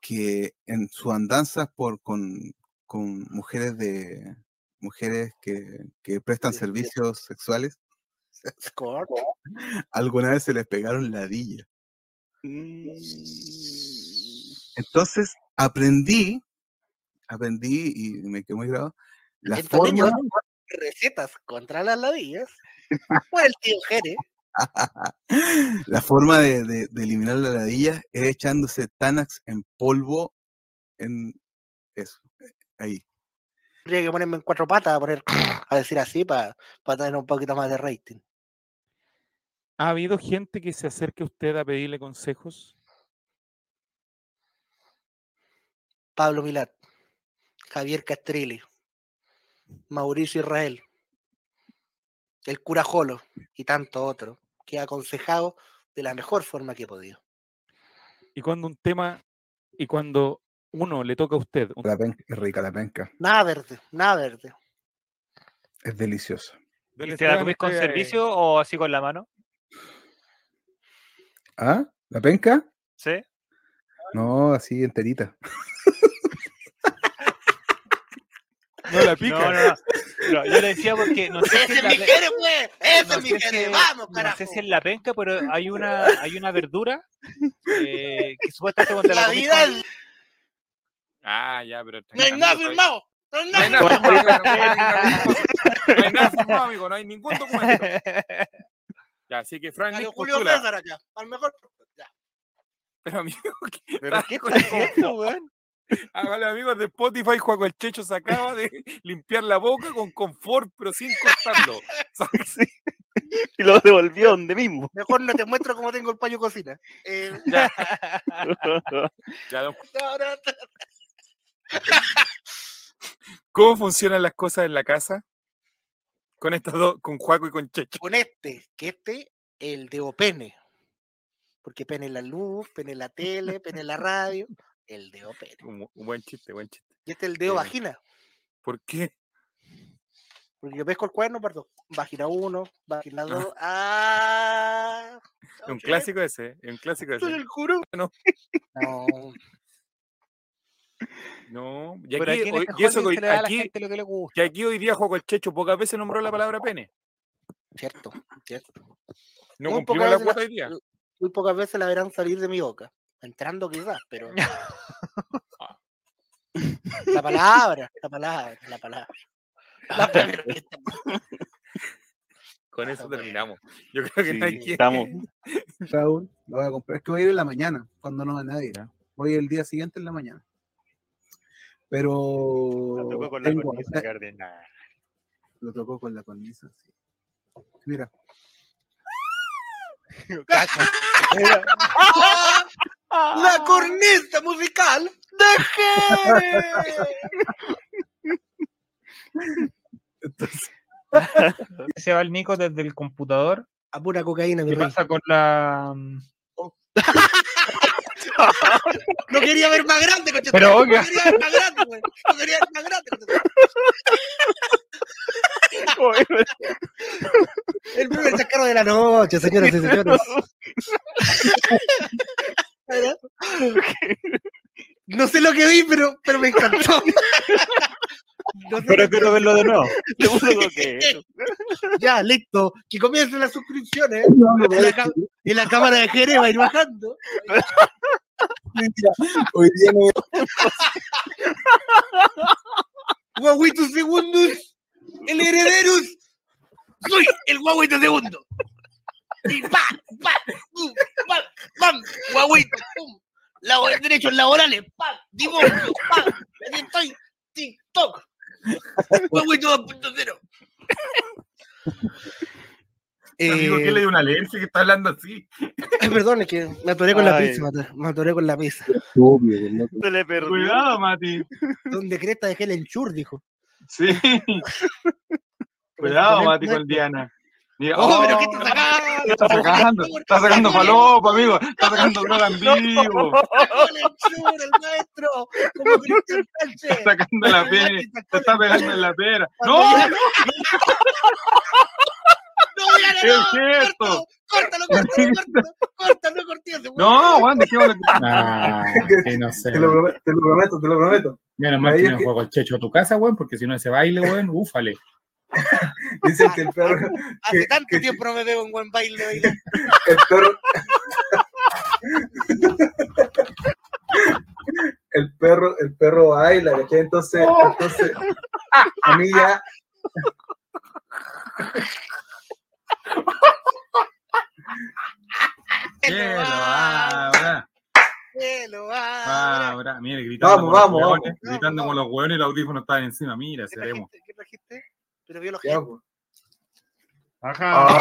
que en sus andanzas por, con, con mujeres de mujeres que, que prestan servicios sexuales, (laughs) alguna vez se les pegaron ladillas. Entonces aprendí, aprendí y me quedé muy grabado, la niña forma, recetas contra las ladillas. Fue el tío Jere. (laughs) la forma de, de- de eliminar la ladilla es echándose Tanax en polvo en eso, eh, ahí. Tendría que ponerme en cuatro patas a poner (clears throat) a decir así para tener un poquito más de rating. ¿Ha habido gente que se acerque a usted a pedirle consejos? Pablo Milat, Javier Castrilli, Mauricio Israel, el cura Jolo y tanto otro que ha aconsejado de la mejor forma que he podido. Y cuando un tema, y cuando uno le toca a usted, un- La penca, es rica la penca, Nada verde, nada verde. es deliciosa. ¿Y te la comís con eh, servicio o así con la mano? ¿Ah? ¿La penca? ¿Sí? No, así enterita. (laughs) No la pica. No, no, no. No, yo le decía porque no sé si ¡Ese en es mi Jere, pues! ¡Ese no es mi si- ¡Vamos, no carajo! sé si en la penca, pero hay una, hay una verdura eh, que supuestamente cuando la La comís vida con- es- Ah, ya, pero. No hay nada firmado. No hay No nada firmado. firmado, no hay nada firmado, amigo, no hay ningún documento. (laughs) Ya, así que Frank Nick Julio postula. César acá. Al mejor. Ya. Pero amigo, (laughs) ¿qué ¿Pero qué con está eso? haciendo, weón? Hágale amigos de Spotify, Juaco el Checho se acaba de (laughs) limpiar la boca con confort, pero sin cortarlo. Y lo devolvió donde mismo. Mejor no te muestro cómo tengo el paño cocina. Eh, Ya. Ya, don- (laughs) ¿Cómo funcionan las cosas en la casa? Con estas dos, con Juaco y con Checho. con este, que este, el dedo pene. Porque pene en la luz, pene en la tele, pene en la radio, el dedo pene. Un, un buen chiste, buen chiste. Y este es el dedo Eh, vagina. ¿Por qué? Porque yo pesco el cuerno, perdón. Vagina 1, vagina 2. ¡Ah! Es un clásico ese, es un clásico ese. el juro. (laughs) No, No. No. Y Pero aquí, aquí hoy- este y eso que se le da a la aquí, gente lo que le gusta. que aquí hoy día Juaco el Checho pocas veces nombró la palabra pene. Cierto, cierto. No Muy cumplimos pocas la veces cuota la- hoy día. Muy pocas veces la verán salir de mi boca. Entrando quizás, pero. la palabra, la palabra, la palabra. (laughs) La palabra. (laughs) Con eso terminamos. Yo creo que Sí, no hay quien- estamos. (laughs) Raúl, lo voy a comprar. Es que voy a ir en la mañana, cuando no va nadie. Voy el día siguiente en la mañana. Pero Lo tocó con la tengo cornisa, ordinario. lo tocó con la cornisa. sí. Mira, (laughs) La corneta musical de Jere. (laughs) Se va el Nico desde el computador. A pura cocaína, mi ¿Qué rey. pasa con la. (laughs) No quería ver más grande, coche. Pero, No oiga. quería ver más grande, güey. No quería ver más grande. El primer chascarro de la noche, señoras y señores. No sé lo que vi, pero, pero me encantó. (laughs) No sé Pero quiero verlo de nuevo. Ya, listo. Que comiencen las suscripciones. Y la, la cámara de Jerez va a ir bajando. (laughs) (laughs) Hoy día no Guaguito segundos, el herederus. Soy el guaguito segundo. Y pa, pa, pum, pam, pam, guaguito, pum. Derechos laborales, pam, divorcio, pam. Aquí estoy, TikTok. Guaguito 2.0. Amigo, ¿qué le dio una alergia que está hablando así? Ay, perdón, es que me atoré con la pizza, me atoré, me atoré con la pizza. Se le perdió. Cuidado, Mati. Donde cresta dejé el enchur, dijo. Sí. (laughs) Cuidado, Mati, con Diana. Mira, Oh, oh, pero ¿qué está sacando? Está sacando, está sacando falopa, amigo. Está sacando droga en vivo. El enchur, el maestro, como Cristian Sánchez. Está sacando la pera. Se está pegando en la pera. ¡No! ¡No, dígale, ¿Qué es no! esto? ¡Córtalo, córtalo, córtalo! ¡Córtalo, cortito! No, Juan, dejémoslo. (laughs) Ah, que no sé. Te lo, prometo, te lo prometo, te lo prometo. Menos mal que no que- juego el checho a tu casa, weón, porque si no ese baile, weón, (laughs) úfale. Dicen que el perro, Hace tanto tiempo no me veo un buen baile. baile. el perro, el perro, el perro baila, ¿cachai? Entonces, entonces, a mí ya, Que lo abra. Que lo Abra. Mire, gritando. Vamos, vamos, hueones, vamos. Gritando con los hueones y los audífonos estaban encima. Mira, seremos. ¿Qué trajiste? Pero vio los pues. Ajá.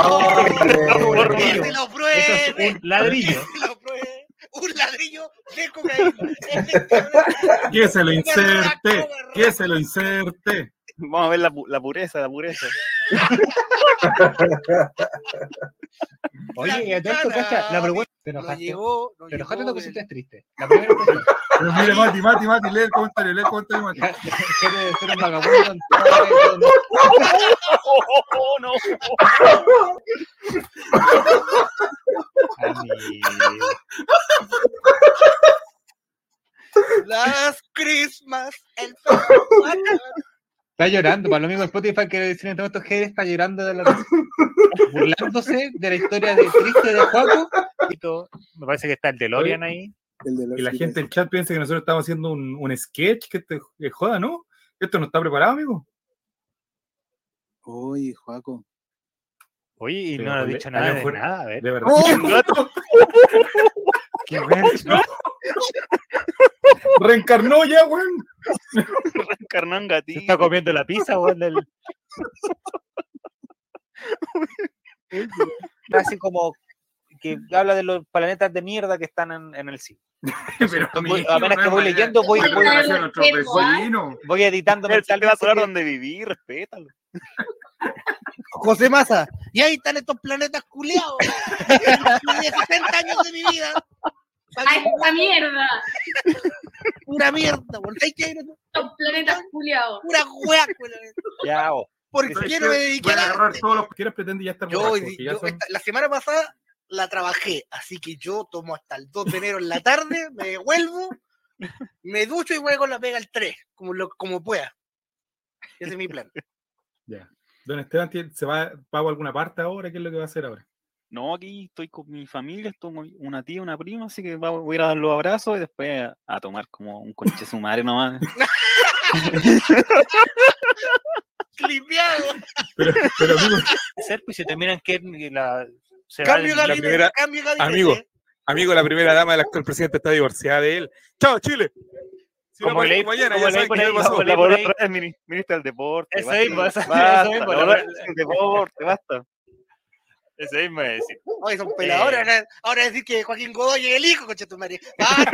Que se lo pruebe. Eso es un ladrillo. Que se lo pruebe. Un ladrillo de cocaína. Que se lo inserte. Que se lo inserte. Vamos a ver la, pu- la pureza, la pureza. (laughs) Oye, esto, cacha, la vergüenza. Te enojaste. llevó, lo Te enojaste llevó o te del- pusiste triste. La primera cosa. Pero mire, Mati, Mati, Mati, lee el comentario, lee el comentario, Mati. (laughs) Un vagabundo. Oh, no. Amigo. Las Christmas. El Está llorando, para lo mismo Spotify quiere decir en este momento que está llorando de la (laughs) burlándose de la historia de triste de Juaco y todo. Me parece que está el DeLorean ahí. El Y la gente en chat piensa que nosotros estamos haciendo un, un sketch que te que joda, ¿no? Esto no está preparado, amigo. Oye, Juaco. Oye, y Sí, no ha le- dicho nada de mejor- nada, a ver. De verdad. (laughs) Qué bueno. (laughs) Reencarnó ya, weón. Reencarnó en Se gatito. está comiendo la pizza, weón. Del... Así como que habla de los planetas de mierda que están en, en el cielo. Pero Voy- apenas no que voy leyendo, voy, voy, voy editando Él te va a donde vivir, respétalo. José Massa. Y ahí están estos planetas culeados. de 60 años de mi vida. ¡Ay, esta mierda! Pura mierda, weón. ¿Sabes qué? Los planetas culiados. Pura weón. Ya, oh. ¿Por qué no me dediqué Voy a agarrar todos los que quieras pretende ya estar Yo, borracho, ya son- esta- la semana pasada la trabajé, así que yo tomo hasta el 2 de enero en la tarde, me devuelvo, me ducho y voy con la pega el 3, como, lo, como pueda. Ese es mi plan. Ya. Don Esteban se va pago a alguna parte ahora, ¿qué es lo que va a hacer ahora? No, aquí estoy con mi familia, estoy con una tía, una prima, así que voy a ir a dar los abrazos y después a, a tomar como un conche su madre nomás. (laughs) Limpiado. Pero, pero amigo, (laughs) pues se terminan que la. Se Cambio el- gabinete, primera- cambio gabinete. Amigo, amigo, la primera dama del actual presidente está divorciada de él. ¡Chao, Chile! Si Como leí- mañana, como ya leí saben por ahí, pasó. La ministra del deporte. Eso mismo, eso- mismo, la la deporte, basta. Ese mismo es decir. Oye, son peladores. Ahora, ahora decir que Joaquín Godoy es el hijo, concha tu madre. Ah.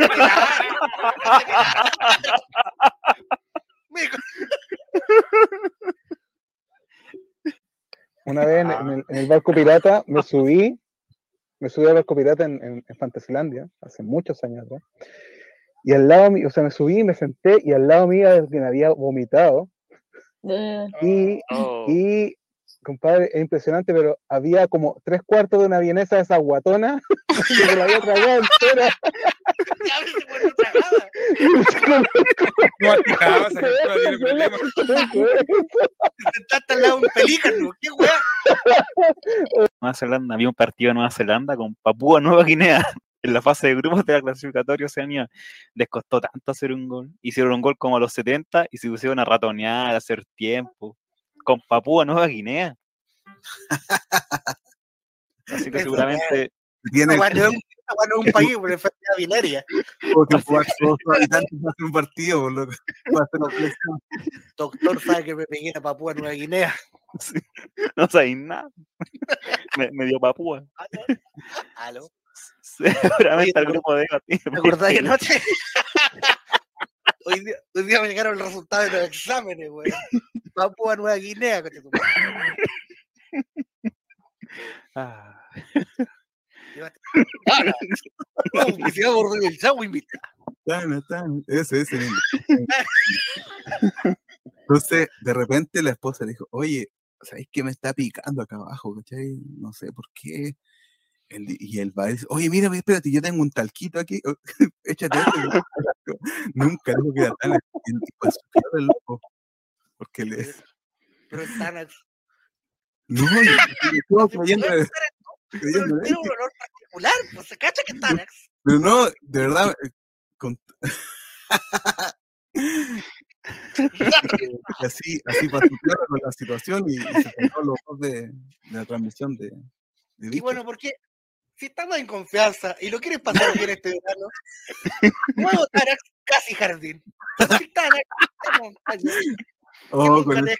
Una vez en, en el, en el barco pirata me subí, me subí al barco pirata en, en, en Fantasilandia, hace muchos años atrás. Y al lado mío, o sea, me subí, me senté y al lado mío alguien había vomitado. Y, Oh. y, compadre, es impresionante, pero había como tres cuartos de una vienesa de esa guatona (laughs) que se la había tragado entera. (laughs) Ya ves, se pone tragada. No atajaba, esa criatura tiene problemas. Sentaste al lado de un pelícano. ¿Qué weá? Nueva Zelanda, había un partido de Nueva Zelanda con Papúa Nueva Guinea. en la fase de grupos de la clasificatoria Oceanía les costó tanto hacer un gol. Hicieron un gol como a los 70 y se pusieron a ratonear, a hacer tiempo. Con Papúa Nueva Guinea. Así que Eso seguramente. Tiene Esta weá no es un- país, por enfermedad binaria. como que jugar todos los habitantes hacer un partido, por lo que flexión. Doctor sabe que me pegué a Papúa Nueva Guinea. No sabéis nada. Me, me dio Papúa. ¿Aló? Seguramente al grupo de ¿Te acordás de anoche? (laughs) hoy, día, hoy día me llegaron los resultados de los exámenes, güey. Papúa Nueva Guinea, coche tu madre. Ah. Llévate. Ahora, Publicidad por el Chavo invita. Tan, tan, ese, ese mismo. Entonces, de repente la esposa le dijo, oye, ¿sabes qué me está picando acá abajo? ¿cachai? No sé por qué. Y él va y dice, oye, mira, espérate, yo tengo un talquito aquí, (laughs) échate esto. (laughs) Nunca dijo que era tan el se loco. Porque le... Pero es Xanax. (laughs) No, y- y (laughs) estuvo creyendo, Pero tiene un olor particular, pues se cacha que es Xanax. Pero no, de verdad, eh, con- (laughs) así, así pasó claro con la situación y, y se cortó los dos de, de la transmisión de, de Y bueno, porque si estamos en confianza y lo quieres pasar bien este verano, nuevo Xanax, casi jardín. Allá. Oh, con el-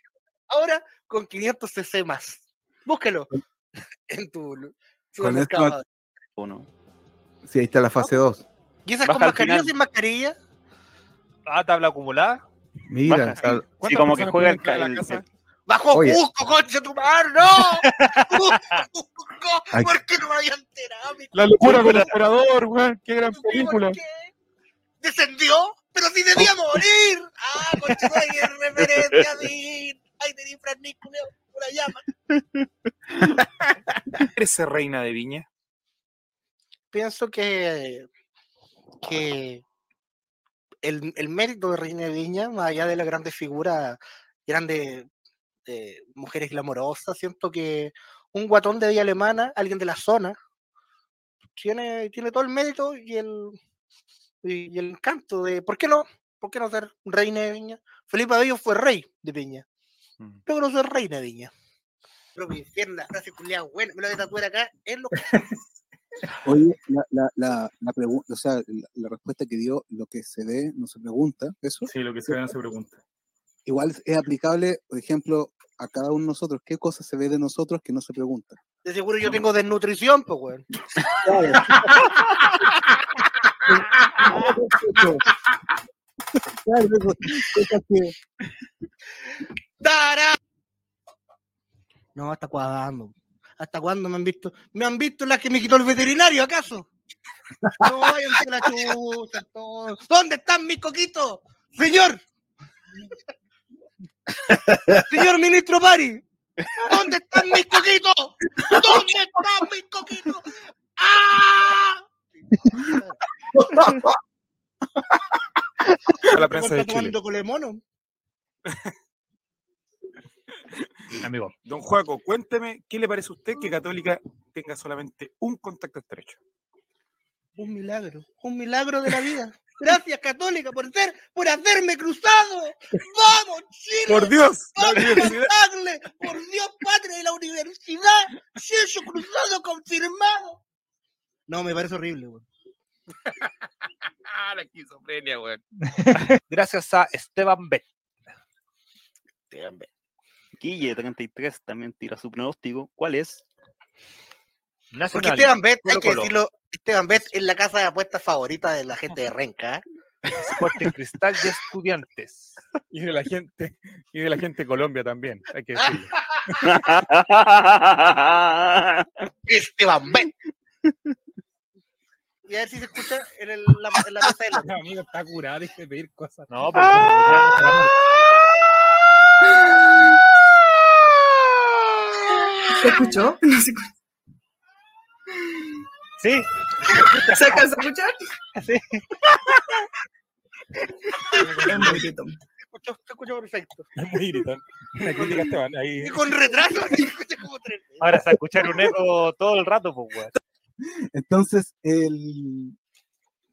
Ahora con 500 cc más. Búsquelo (laughs) en tu con esto, sí, ahí está la fase 2. ¿Y esas Baja con mascarilla sin mascarilla? Ah, tabla acumulada. Mira, Baja, está- sí. Como que juega el, el- el- Bajo Oye. Cusco, concha tu madre, no. (laughs) Cusco, Ay. ¿por qué no me habían enterado? La locura Cusco? con el operador, weón. Qué gran película. ¿Descendió? Pero si debía morir. Ah, qué referencia, Din. Ay, te di Fran Nico, una llama. ¿Eres reina de Viña? pienso que, que el, el mérito de Reina de Viña, más allá de las grandes figuras, grandes eh, mujeres glamorosas, siento que un guatón de Villa Alemana, alguien de la zona, tiene, tiene todo el mérito y el, y, y el encanto de, ¿por qué no? ¿Por qué no ser reina de Viña? Felipe Abello fue rey de Viña. Yo quiero ser reina de Viña. Pero mi la frase culiada buena, me lo voy a tatuar acá, es lo que Oye, la, la, la, la pregu- o sea, la, la respuesta que dio, lo que se ve no se pregunta, ¿eso? Sí, lo que se ve no se pregunta. Igual es aplicable, por ejemplo, a cada uno de nosotros. ¿Qué cosa se ve de nosotros que no se pregunta? De seguro yo tengo desnutrición, pues, weón. (laughs) Claro, eso- cosas que- ¡Tara! No, ¿hasta cuándo? ¿Hasta cuándo me han visto? ¿Me han visto las que me quitó el veterinario, acaso? No, váyanse la todo. ¿Dónde están mis coquitos? Señor. Señor ministro Pari. ¿Dónde están mis coquitos? ¿Dónde están mis coquitos? ¡Ah! A la prensa de ¿Está Chile. tomando colemono? (laughs) Amigo. Don Juaco, cuénteme, ¿qué le parece a usted que Católica tenga solamente un contacto estrecho? Un milagro, un milagro de la vida. Gracias, Católica, por ser, por haberme cruzado. ¡Vamos, Chile! Por Dios. ¡Por Dios, patria de la universidad! ¡Sello cruzado confirmado! No, me parece horrible, güey. Ah, la esquizofrenia, weón. (laughs) Gracias a Esteban B. Esteban B. Guille 33 también tira su pronóstico. ¿Cuál es? Porque. Esteban Bet, hay que decirlo, Esteban Bet es la casa de apuestas favorita de la gente de Renca. ¿eh? Sporting Cristal y Estudiantes. Y de la gente, y de la gente de Colombia también, hay que decirlo. (laughs) Esteban Bet. (laughs) Y a ver si se escucha en, el- la, en la mesa de la... (laughs) Amigo, está curado, de pedir cosas. No, pero. ¿Se escuchó? (laughs) No se escuchó. Sí. ¿Se alcanza a escuchar? Sí. Es muy gritón. Escuchó, se escuchó perfecto. Es muy gritón. Ahí. Y con retraso, (laughs) se escucha como tres veces. Ahora se escuchar un eco todo el rato, pues, weón. Entonces, él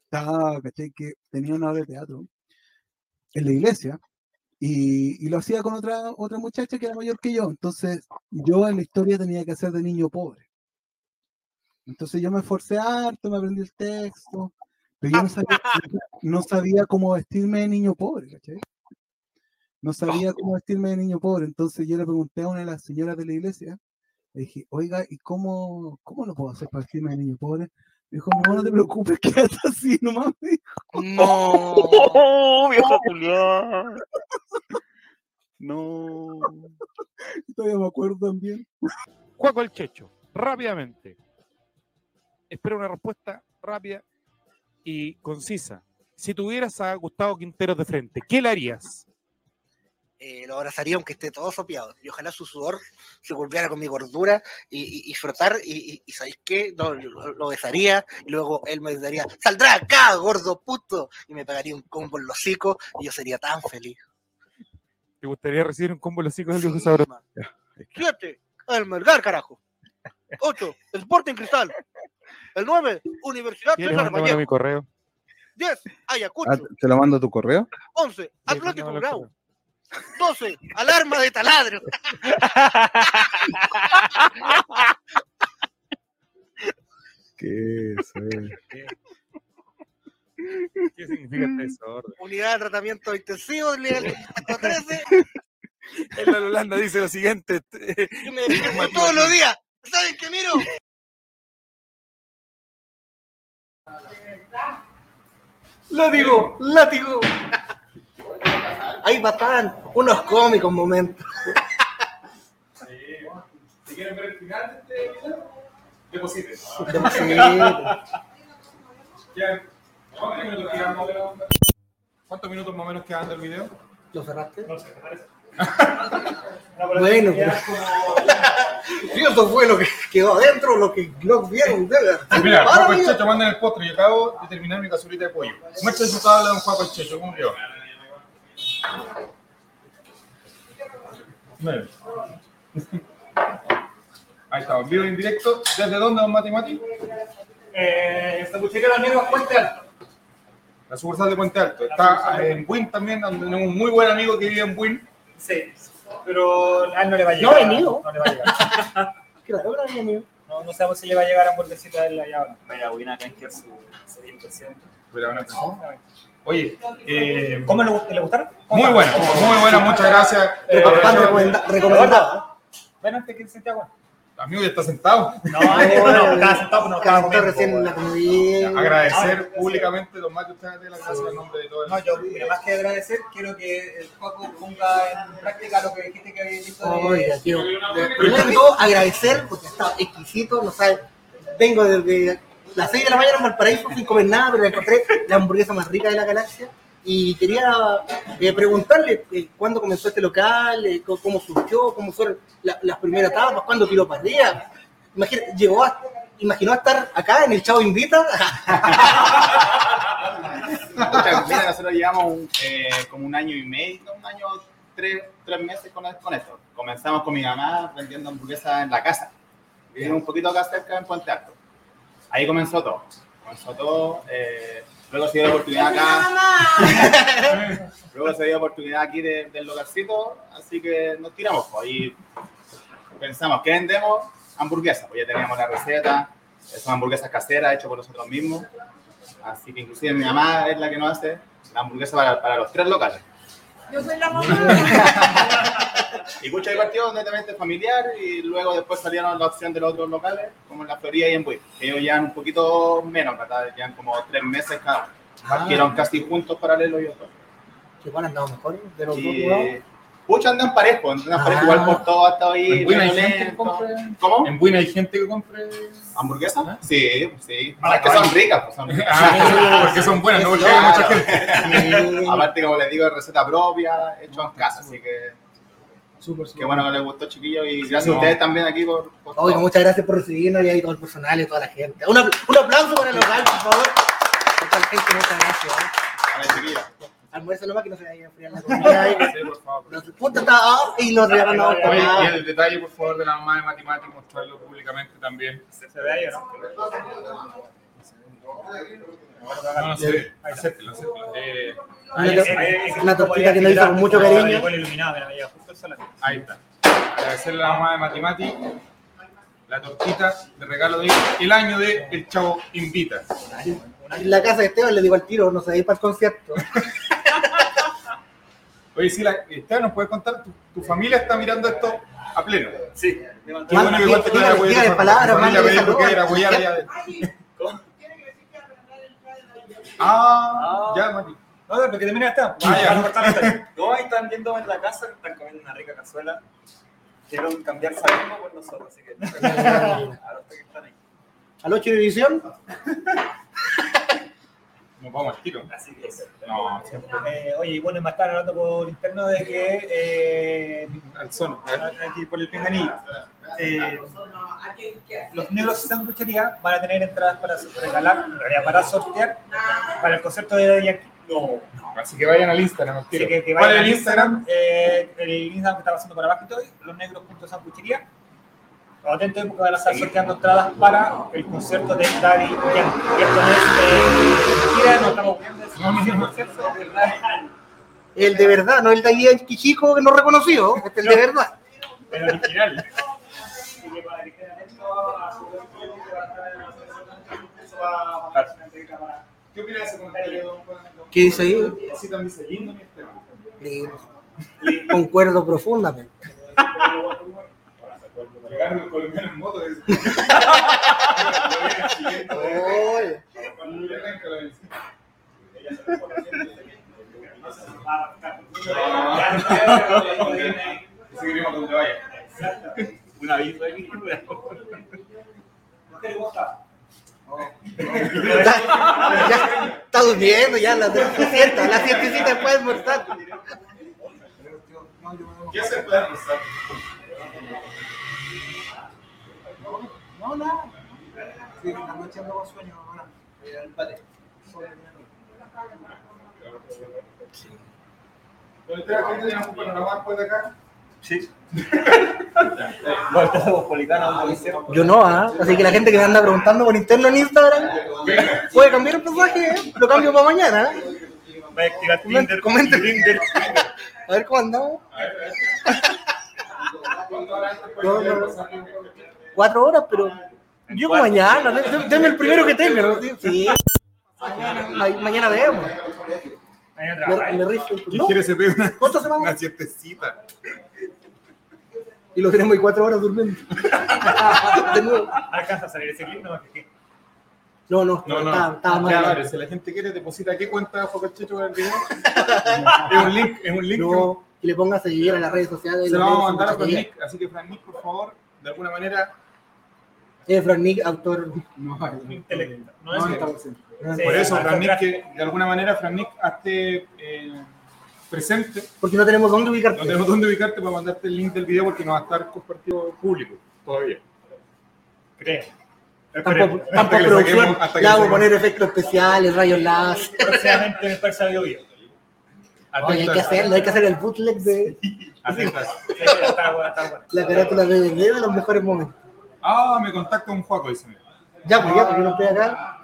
estaba, ¿cachai? Que tenía una obra de teatro en la iglesia y, y lo hacía con otra, otra muchacha que era mayor que yo. Entonces, yo en la historia tenía que hacer de niño pobre. Entonces yo me esforcé harto, me aprendí el texto, pero yo no sabía, (laughs) no sabía cómo vestirme de niño pobre, ¿cachai? No sabía cómo vestirme de niño pobre. Entonces yo le pregunté a una de las señoras de la iglesia, le dije, oiga, ¿y cómo, cómo lo puedo hacer para vestirme de niño pobre? Me dijo, no, no te preocupes, (laughs) quédate así nomás. me dijo. No, (laughs) viejo Julián. No. Todavía me acuerdo también. Juaco el Checho, rápidamente. Espero una respuesta rápida y concisa. Si tuvieras a Gustavo Quinteros de frente, ¿qué le harías? Eh, lo abrazaría aunque esté todo sopeado. Y ojalá su sudor se volviera con mi gordura y, y- y frotar. Y, y, y ¿sabéis qué? No, lo, lo besaría y luego él me daría, saldrá acá, gordo puto. Y me pegaría un combo en los hocicos y yo sería tan feliz. ¿Te gustaría recibir un combo de los hijos del viejo sabroso? Siete, el Melgar, carajo. Ocho, Sporting Cristal. El nueve, Universidad ¿Quieres César Vallejo. mi correo? Diez, Ayacucho. Ah, ¿Te lo mando a tu correo? Once, Atlético Grau. 12. Alarma de taladro. ¿Qué es? eh? ¿Qué significa este desorden? Unidad de tratamiento intensivo del nivel 13. En la Holanda dice lo siguiente. Me despierto todos los días. ¿Saben qué miro? Látigo, látigo. Ahí batan unos cómicos momentos. Si quieren ver el final de este video, depositen. ¿Cuántos minutos quedan más o menos? ¿Cuántos minutos más o menos quedan del video? ¿Lo cerraste? No sé, me parece. (laughs) Bueno, pero... Sí, eso fue lo que quedó adentro, lo que no vieron. Mira, Juaco el amigo. Checho manda en el postre y acabo de terminar mi cazuelita de pollo. Muestra su tabla de un Juaco el Checho, ¿cómo Ahí estamos, vivo en directo. ¿Desde dónde, don Mati Mati? Eh, Sanguchería Los Negros, Puente Alto. La sucursal de Puente Alto. Está en Buin también, donde tenemos un muy buen amigo que vive en Buin. Sí, pero a él no le va a No llegar. ha venido. No le va a llegar. (laughs) Claro, claro, amigo. No, no sabemos si le va a llegar a hamburguesita de la llave. Vaya, voy a canjear su, su inversión. Pero bueno, Oye, eh, ¿Cómo le, le gustaron? muy bueno, muy buena, muchas gracias. Eh, Pan recomenda- recomendada. Bueno, este que se te agua. Amigo, ya está sentado. No, no, (laughs) estaba sentado, pero no Cantó comiendo. recién la comida. Agradecer públicamente, don Mati, usted de la gracias en nombre de todo el No, yo, mira, más que agradecer, quiero que el Paco ponga en práctica lo que dijiste que había visto. de- Oiga, tío. Primero que todo, agradecer porque está exquisito, no sabes. Vengo desde las 6 de la mañana en Valparaíso sin comer nada, pero encontré la hamburguesa más rica de la galaxia. Y quería eh, preguntarle eh, cuándo comenzó este local, eh, cómo surgió, cómo fueron la- las primeras etapas, cuándo tiró para llegó a, imaginó estar acá en el Chavo Invita. Mira, nosotros llevamos como un año y medio, un año, tres, tres meses con, con esto. Comenzamos con mi mamá vendiendo hamburguesas en la casa. Vivimos un poquito acá cerca en Puente Alto. Ahí comenzó todo. Comenzó todo. eh, luego se dio la oportunidad acá. (laughs) luego se dio la oportunidad aquí de- del localcito. Así que nos tiramos. Pues, ahí pensamos, ¿qué vendemos? Hamburguesas. Pues ya teníamos la receta. Son hamburguesas caseras hechas por nosotros mismos. Así que inclusive mi mamá es la que nos hace la hamburguesa para, para los tres locales. Yo soy la mamá. (laughs) Y mucho divertido, netamente familiar, y luego después salieron la opción de los otros locales, como en la Florida y en Buey, ellos llevan un poquito menos, ¿verdad? Llevan como tres meses cada uno. Ah. Partieron casi juntos paralelos y otros. Que van andado mejor de los dos Y muchos andan parejos, andan parejos, Ah. igual por todo ha estado ahí. ¿En Buin hay gente que compre? ¿Cómo? ¿En Buin hay gente que compre? ¿Hamburguesas? Sí, sí. Ah, es que son ricas, pues son ricas. Ah, porque son buenas, no porque hay mucha gente. (laughs) Aparte, como les digo, es receta propia, hecho en casa, así que. Qué bueno que les gustó, chiquillos, y gracias No. a ustedes también aquí por. por muchas gracias por recibirnos y ahí todo el personal y toda la gente. Un, apl- un aplauso para el local, por favor. Mucha gente, muchas gracias. ¿eh? Vale, almuerzo nomás que no se vaya a enfriar la comida. ahí. (laughs) Sí, por favor. No se- Puta, está y lo regalan a otro. Oye, Ah. y el detalle, por favor, de la mamá de Matimati, mostrarlo públicamente también. ¿Se ve ahí o no? No, no se ve. Acéptelo, acéptelo. Eh, Una, to- está. una tortita que nos hizo con mucho cariño. Ahí está. Agradecerle a la mamá de Matimati la tortita de regalo de el año de El Chavo Invita. En la casa de Esteban le digo al tiro, no se va a ir para el concierto. (laughs) Oye, sí, la, Esteban, ¿nos puedes contar? Tu, tu familia está mirando esto a pleno. Sí. Qué bueno que igual te Dígale- puedes dígale apoyar. palabras, Tu familia me dijo que era apoyar allá de- Ah, ya, Mati. No, porque termina esta. Ah, a. No, ahí están viendo en la casa, están comiendo una rica cazuela. Quieren cambiar salimos por nosotros, así que. (laughs) Ahora que están ahí. Al 8 de división, (laughs) Nos vamos al tiro. Así que eso. No, siempre. Eh, oye, y bueno, me están hablando por interno de que eh, Al sono. aquí por el pinganillo. Eh, los negros sanguchería van a tener entradas para regalar, para sortear para el concierto de Daddy Yankee. No. Así que vayan al Instagram. Así que, que ¿Cuál es vayan el al Instagram? Eh, el Instagram que está pasando por abajo y todo, los Atentos porque van a estar sorteando entradas para el concierto de Daddy Yankee. Y esto no es eh, mentira, no estamos viendo, es un concierto, de verdad. el de verdad, no el de ahí chico que no reconoció, este es el de verdad. El original. ¿Qué opinas de ese comentario, don Juan? ¿Qué dice ahí? Así también dice lindo mi Esteban. Lindo. Concuerdo profundamente. (laughs) Colombianos en moto. dice. Oye. Seguiremos (laughs) donde vaya. Un aviso aquí. Ya, está durmiendo ya, la siesta, la siestecita después de almorzar. ¿Qué se puede almorzar? No, no. Sí, en la noche ando con sueño, pate. ¿Dónde está la gente de un panorama después de acá? Sí. Cosmopolitana, un policía. Yo no, ¿ah? Así que la gente que me anda preguntando por interno en Instagram, puede cambiar el mensaje, ¿eh? lo cambio para mañana. ¿eh? Voy a activar Comenta- Tinder. comenta- Tinder. A ver cómo andamos. No, no, no. Cuatro horas, pero yo mañana, dé- deme el primero que tenga. ¿no? Sí. Mañana, ma- mañana vemos. Me, me rifo. ¿Quién No, quiere se pegue una, una siestecita? Y lo tenemos ahí cuatro horas durmiendo. (laughs) De nuevo. Alcanza a salir ese clip, no No, no, No, no. estaba mal. Ya, si la gente quiere, deposita qué cuenta bajo Cachecho con el video. (laughs) es un link, es un link. No, que le pongas a seguir a las redes sociales. Se lo vamos a mandar a. Nick, así que Fran Nick, por favor, de alguna manera. Eh, Fran Nick, autor. No, intelecto. No No, es no, sí. Sí, Por eso, alto Fran Nick, gráfico. que de alguna manera Fran Nick hazte eh, presente. Porque no tenemos dónde ubicarte. No tenemos dónde ubicarte para mandarte el link del video porque no va a estar compartido público todavía. Creo. Tampoco, tampoco producción. le hago saquemos- poner efectos especiales, rayos láser. Próximamente en el. Oye, hay que hacerlo, hay que hacer el bootleg de Atentas. (laughs) Bueno. la carátula de DVD de los mejores momentos. Ah, me contacta un Juaco, dice. Ya, pues ya, porque yo no estoy acá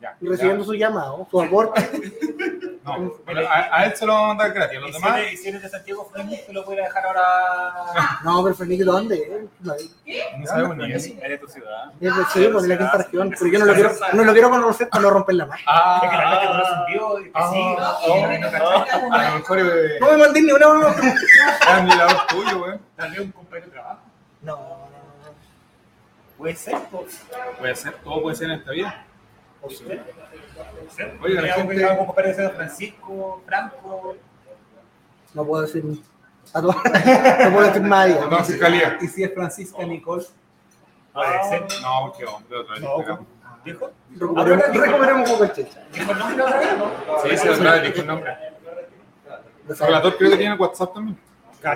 Ya, y recibiendo su llamado, su aporte. (laughs) No, pero a, a él se lo vamos a mandar gratis. Los demás, si eres de Santiago, te lo voy a dejar ahora. (laughs) No, pero Fernique, ¿dónde? No, es no sabemos ni eso. Eres tu ciudad. de sí, pues de la quinta región. Pero yo no lo quiero, no lo quiero conocer para no romper la mano. Ah, Es que la gente un y que ah, sí. ah, no a lo mejor No me mandé ni una no. es admirador tuyo, güey. Tal vez un compañero de trabajo. No, Puede ser. Puede ser, todo puede ser en esta vida. Puede ser. Oiga, la Algo gente- que de Francisco, Franco. no puedo decir. a tu- (laughs) No puedo decir nadie. No, fiscalía. Y si es Francisca Nicole. Puede ser. No, qué hombre, otra vez. No. ¿Dijo? Recuperemos, un poco el checha. ¿Dijo el nombre otra vez? Sí, sí, otra vez, dijo el nombre. El relator creo que tiene WhatsApp también.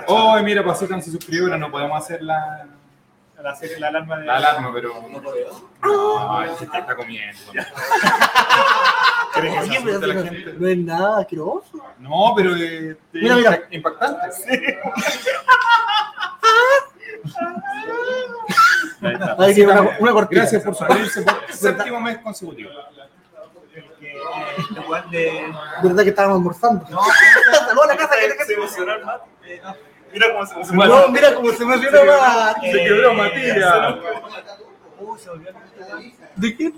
Oh, mira, Pasitan se suscribió, pero no podemos hacer la, La, alarma de. la alarma, pero. No, está comiendo. ¿Quieren que se Oye, pero asuste la no, gente? no es nada asqueroso. No, pero Mira, mira. impact- impactante. Ahí una, una cortina. Gracias por suscribirse por séptimo mes consecutivo. Este. ¿Verdad que estábamos almorzando? No, Saludos a la casa. que- Se el Mira cómo se emocionó. No, mira cómo se me Se más. Se quebró Matías. Uy, se volvió a ¿De quién?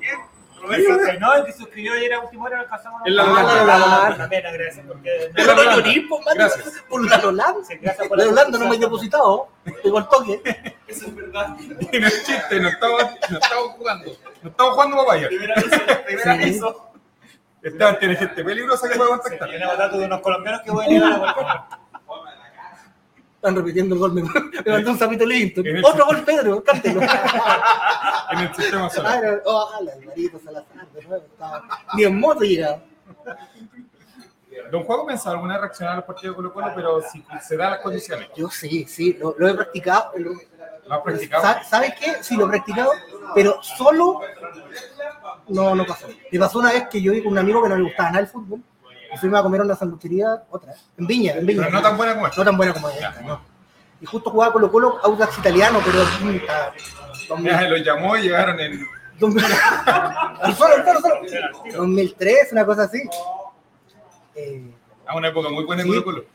No, el que suscribió ayer a última hora alcanzamos Es la Ah, Lolanda. Una pena, gracias. Porque Pero no llorí, po, Mario. Gracias. Por la Holanda. Por La la Holanda no me he depositado. Pegó el toque. Eso es verdad. Y no es chiste, no estamos, no estamos jugando. No estamos jugando papaya. Primera vez, primera vez eso. Esteban tiene gente peligrosa que puede contactar. y una dato de unos colombianos que voy a llegar a Están repitiendo el gol. Me, me mandó un sapito lindo. El- Otro gol, Pedro. Cántelo. (laughs) En el sistema Ah, solar. era- Oh, ala, Alvarito Salazar. de nuevo, estaba- Ni en moto llegaba. Don Juego pensaba alguna vez reaccionar a los partidos de Colo Colo, pero si se dan las condiciones. Yo sí, sí, lo, lo he practicado. lo- ¿Lo has practicado? Sa- ¿Sabes qué? Sí, lo he practicado, pero solo no, no pasó. Me pasó una vez que yo vi con un amigo que no le gustaba nada el fútbol fuimos a comer a una sanduchería, otra, en Viña, en Viña. Pero no tan buena como esta. No tan buena como esta, no. Y justo jugaba Colo Colo, Audax italiano, pero. Ya los llamó y llegaron en. (laughs) Al solo, al solo, solo. 2003, una cosa así. Eh, A una época muy buena en Sí. Colo Colo.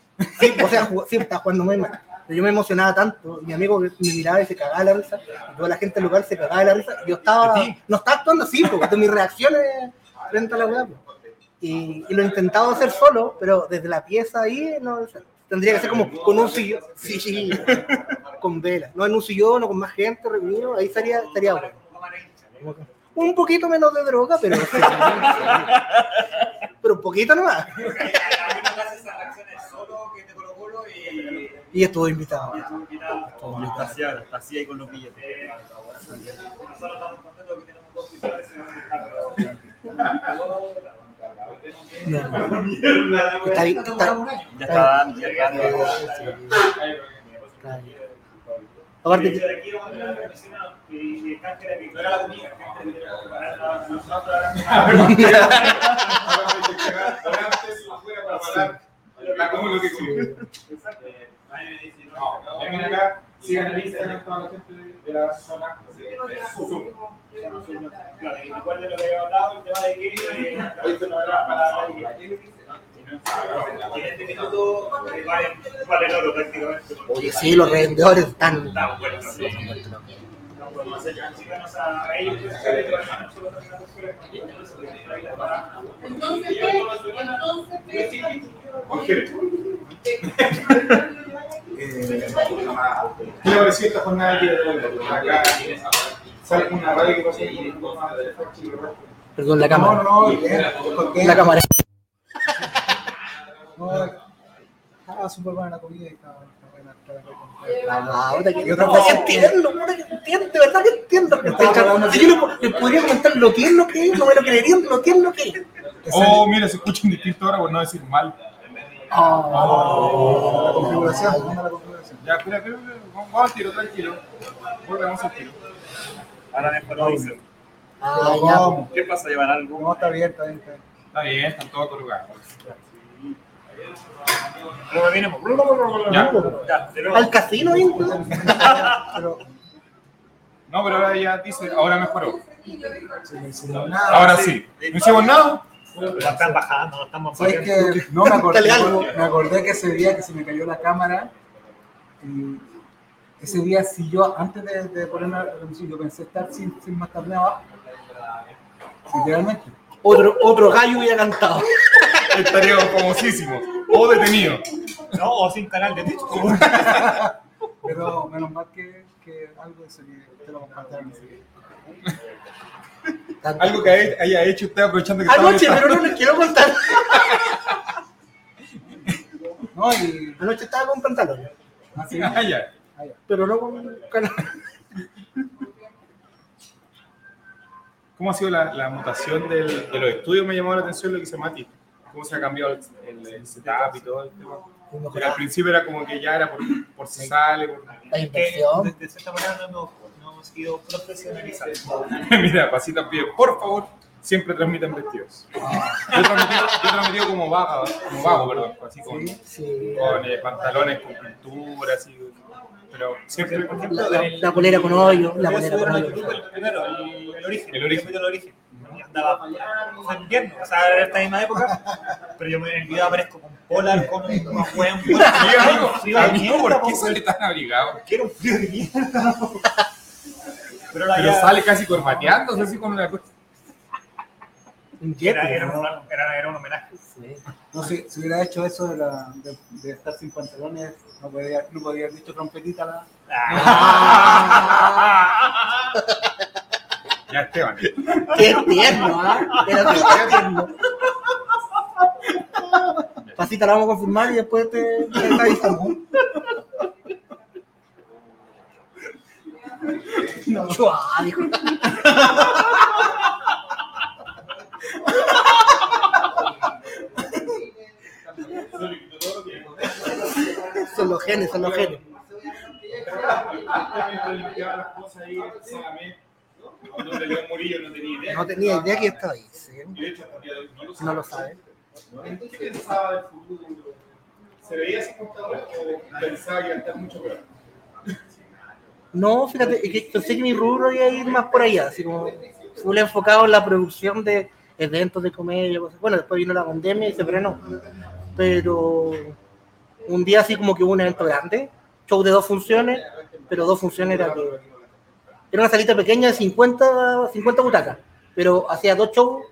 Sí, o sea, jugó- sí, estaba jugando muy mal. Pero yo me emocionaba tanto, mi amigo me miraba y se cagaba la risa, toda la gente local se cagaba la risa. Yo estaba, no estaba actuando así, porque mis reacciones frente a la weá. Y, lo he intentado hacer solo, pero desde la pieza ahí no tendría que ser como con un sillón, sí, (laughs) con vela, no en un sillón o con más gente reunido, ahí estaría, estaría bueno. Un poquito menos de droga, pero pero un poquito nomás. Y estuvo invitado. Así, así ahí con los billetes. Está bien, está- Ya está dando, ya está dando. (laughs) está bien. Aparte que- Como lo que No, vengan acá, sigan en Instagram toda la gente de la zona. Recuerden lo que había hablado, el tema de que hoy se nos habrá para en este minuto vale, vale el oro prácticamente. Oye, sí, los revendedores están. Están buenos. No podemos hacer chicanos (laughs) a ellos. ¿Qué le pareció esta jornada aquí de Colo? Acá sale una radio que pasó Perdón, la cámara. (laughs) No, no, no, bien, La cámara. Estaba súper buena la comida y estaba buena. Ah, que- Y otra puta, cosa- que entiendo, de verdad que entiendo. que estoy tratando- Si yo le, le podría comentar lo que es lo que es, no me lo creerían lo que es lo que es. Oh, mira, se escucha un distinto ahora por no decir mal. La configuración, manda la configuración. Ya, espera, espera, espera, vamos vamos al tiro, tranquilo. Volvemos al tiro. Ahora mejoró, dice. Ah, ya. ¿Cómo? ¿Qué pasa? ¿Llevan algo? No, está bien, está bien. Está bien. Está bien, están todos colocados. Luego venimos. Ya. Ya, pero- Al casino, ¿eh? Pero No, pero ahora ya dice, ahora mejoró. Ahora sí. ¿No hicimos nada? Nos están bajando, estamos ¿Sabes bajando. que No me acordé, (laughs) me acordé que ese día que se me cayó la cámara, y ese día si yo, antes de, de ponerme la yo pensé estar sin, sin más carne abajo. Literalmente. Otro, otro gallo hubiera cantado. Estaríamos famosísimos. O detenidos. No, o sin canal de Twitch. (laughs) Pero menos mal que, que algo de eso que te lo compartieron. Algo que haya- hecho usted aprovechando que Anoche, esta- pero no les quiero contar. No, y Anoche estaba con pantalones, así. Ah, ya. pero no con canal. ¿Cómo ha sido la, la mutación del- de los estudios? Me llamó la atención lo que dice Mati. ¿Cómo se ha cambiado el, el- el setup y todo el tema? Porque al principio era como que ya era por, por si sale. por- La inversión. de, de cierta manera no hemos, no hemos ido profesionalizando. (laughs) Mira, Pasita pide, por favor. siempre transmiten vestidos. Yo he transmitido, yo he transmitido como vago, como vago, perdón, así con, con eh, pantalones con pintura, así. Pero siempre, por ejemplo, La, polera con hoyo, la polera con el hoyo. el el, el origen. El origen. Del origen. Andaba, fue invierno, o sea, era esta misma época, pero yo me- en el video aparezco con polar, con un buen Sí, amigo, frío de amigo, ¿por mierda, qué sale tan abrigado? Quiero un frío de mierda. Pero, la Pero ya- sale casi corbateándose así con una cosa. Era, era, un, era, era un homenaje. No sé, si hubiera hecho eso de, la, de, de estar sin pantalones, no podía, no podía haber dicho trompetita la. (laughs) Ya, Esteban. Qué tierno, ¿ah? Era qué tierno. Pasita la vamos a confirmar y después te, te avisamos. No, chua, dijo. Son los genes, son los genes. Murillo no tenía idea. No tenía idea que estaba ahí. sí. No lo sabe. ¿Qué pensaba del futuro? ¿Se veía o pensaba que iba a estar mucho peor? No, fíjate, es que pensé que mi rubro iba a ir más por allá, así como full enfocado en la producción de eventos de comedia, cosas. Bueno, después vino la pandemia y se frenó. Pero un día así como que hubo un evento grande, show de dos funciones, pero dos funciones era que era una salita pequeña de 50, 50 butacas, pero hacía dos shows,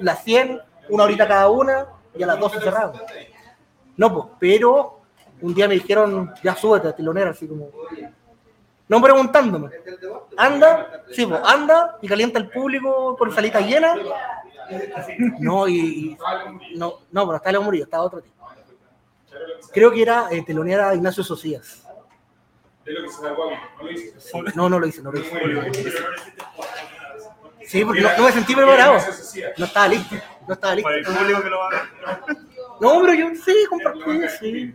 las 100, una horita cada una, y a las 12 cerraban. No, pues, pero un día me dijeron, ya súbete a tilonera, así como, no preguntándome. Anda, sí, pues, anda y calienta el público por salita llena. No, y, no, no, pero está Leo Murillo, está otro tipo. Creo que era eh, telonera Ignacio Socias. De lo que se salvó a mí. No lo hice. No, no lo hice, no lo hice. Sí, porque no, no me sentí preparado. No estaba listo, no estaba listo. Para el público que lo va a ver. No, pero yo sí, compartí, sí.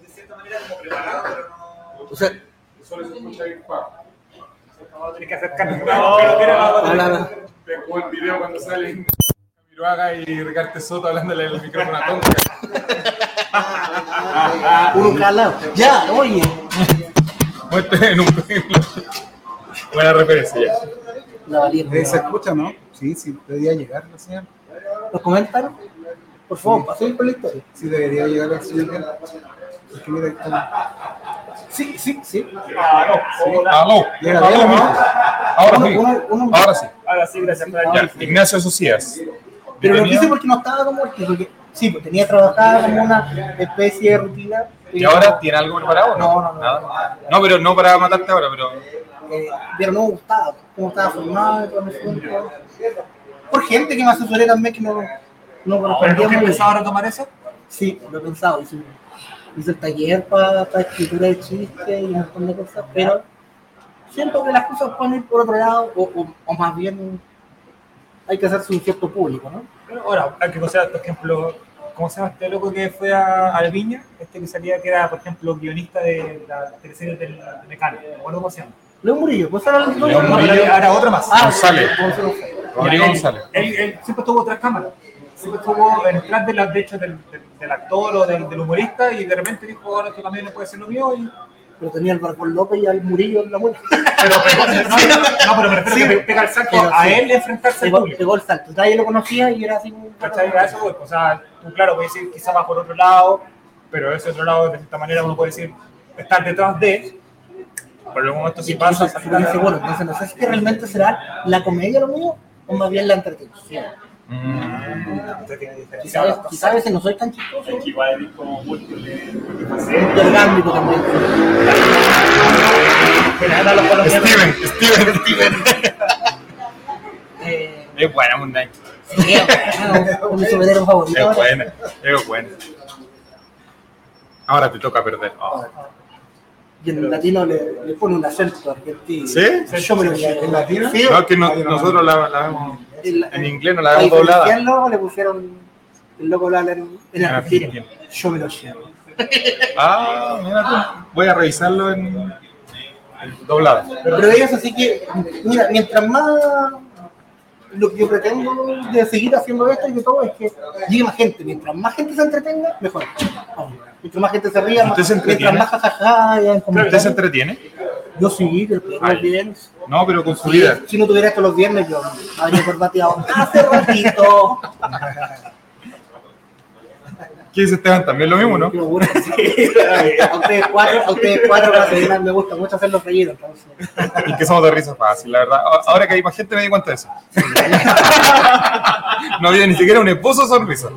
De cierta manera como preparado, pero no. O sea, Solo se escucha bien Juan. Tienes que acercarte. No. Dejó el video cuando salen Miruaga y Ricardo Soto hablándole el micrófono a Tonka. Uno calado. Ya, oye. Muestre en un Buena referencia ya. La valía. Eh, ¿Se escucha, no? Sí, sí, debería llegar la señal. ¿Los comentan? Por favor, pasen por la historia. Sí, debería llegar la señal. Porque mira, ahí está. Sí, sí, sí. Aló. Llega Aló, ¿no? Ahora Uno- sí. uno- uno- Ahora sí. Ahora sí, gracias por Ignacio Socias. Pero lo quise porque no estaba como porque, porque- sí, pues tenía trabajada como una especie de rutina. ¿Y ahora tiene algo preparado? No, no, no. Nada. No, pero no para matarte ahora, pero. Eh, pero no me gustaba cómo estaba formado. Por gente que me asesoré también que no, no ¿Pero muy bien. empezaba a retomar eso? Sí, lo he pensado. Hice, hice el taller para escritura de chistes y un montón de cosas, pero siento que las cosas pueden ir por otro lado, o, o- o más bien hay que hacerse un cierto público, ¿no? Pero ahora, hay que considerar, por ejemplo, ¿cómo se llama este loco que fue a, a Viña? Este que salía, que era, por ejemplo, guionista de la teleserie del de Mecano. ¿Me acuerdo cómo se llama? Leo Murillo, pues ahora el León No, Murillo. pero ahora otro más. Ah, González. Gonzalo González. Rodrigo Él- González. Él, él siempre estuvo tras cámaras. Siempre estuvo detrás de, la, de hecho, del, del, del actor o del, del humorista y de repente dijo, ahora tú también puedes hacer lo mío. Y... Pero tenía al Barbón López y al Murillo en la muerte. (laughs) Pero, pero- no, no, no, pero me refiero Sí, que pega el salto pero a sí. él enfrentarse al Pegó, público. pegó el salto. Nadie lo conocía y era así. A eso voy. O sea, tú, claro, puedes decir quizá vas por otro lado, pero ese otro lado, de cierta manera, uno puede decir, estar detrás de, pero en momento si pasa, Entonces, bueno, entonces no sé si realmente será la comedia lo mío o más bien la entretención. Quizá a veces- quizá a veces no soy tan chistoso. Es que igual es como múltiple. Orgánico también. Steven, Steven, Steven. Eh, Es buena, Moon Knight. sí, favorito. Es buena, es buena. Ahora te toca perder. Oh. Y en latino le, le pone un acento argentino. ¿Sí? Yo me lo ¿En latino? Sí, No, que no- nosotros la, la vemos en, en inglés, no la vemos doblada. diferenciarlo, le pusieron el loco hablar en, en En argentino. argentino. Yo me lo llevo. Ah, mira tú. Voy a revisarlo en, Doblada. Pero ellos así que, mira, mientras más lo que yo pretendo de seguir haciendo esto y de todo es que llegue más gente. Mientras más gente se entretenga, mejor. Mientras más gente se ría, ¿Usted más, se mientras entretiene? más jajaja ¿Usted se entretiene? Yo sí, pero Ah, los viernes. No, pero con su vida. si no tuviera esto los viernes, yo habría corbateado hace ratito. (laughs) ¿Qué dice Esteban? También lo mismo, ¿no? (laughs) A ustedes cuatro, a ustedes cuatro me gusta mucho hacer los reídos. Entonces. Y que somos de risa fácil, la verdad. Ahora que hay más gente me di cuenta de eso. (laughs) No había ni siquiera un esposo sonrisa.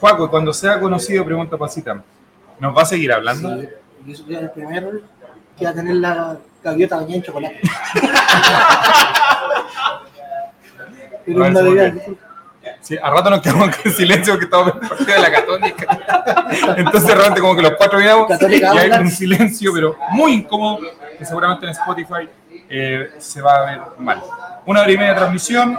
Juaco, cuando sea conocido, pregunta Pasita, ¿nos va a seguir hablando? Yo soy el primero que va a tener la gaviota bañada en chocolate. (laughs) Pero. Sí, a rato nos quedamos en silencio porque estamos en el partido de la Católica. Entonces, realmente, como que los cuatro miramos y hay un silencio, pero muy incómodo, que seguramente en Spotify eh, se va a ver mal. Una hora y media de transmisión,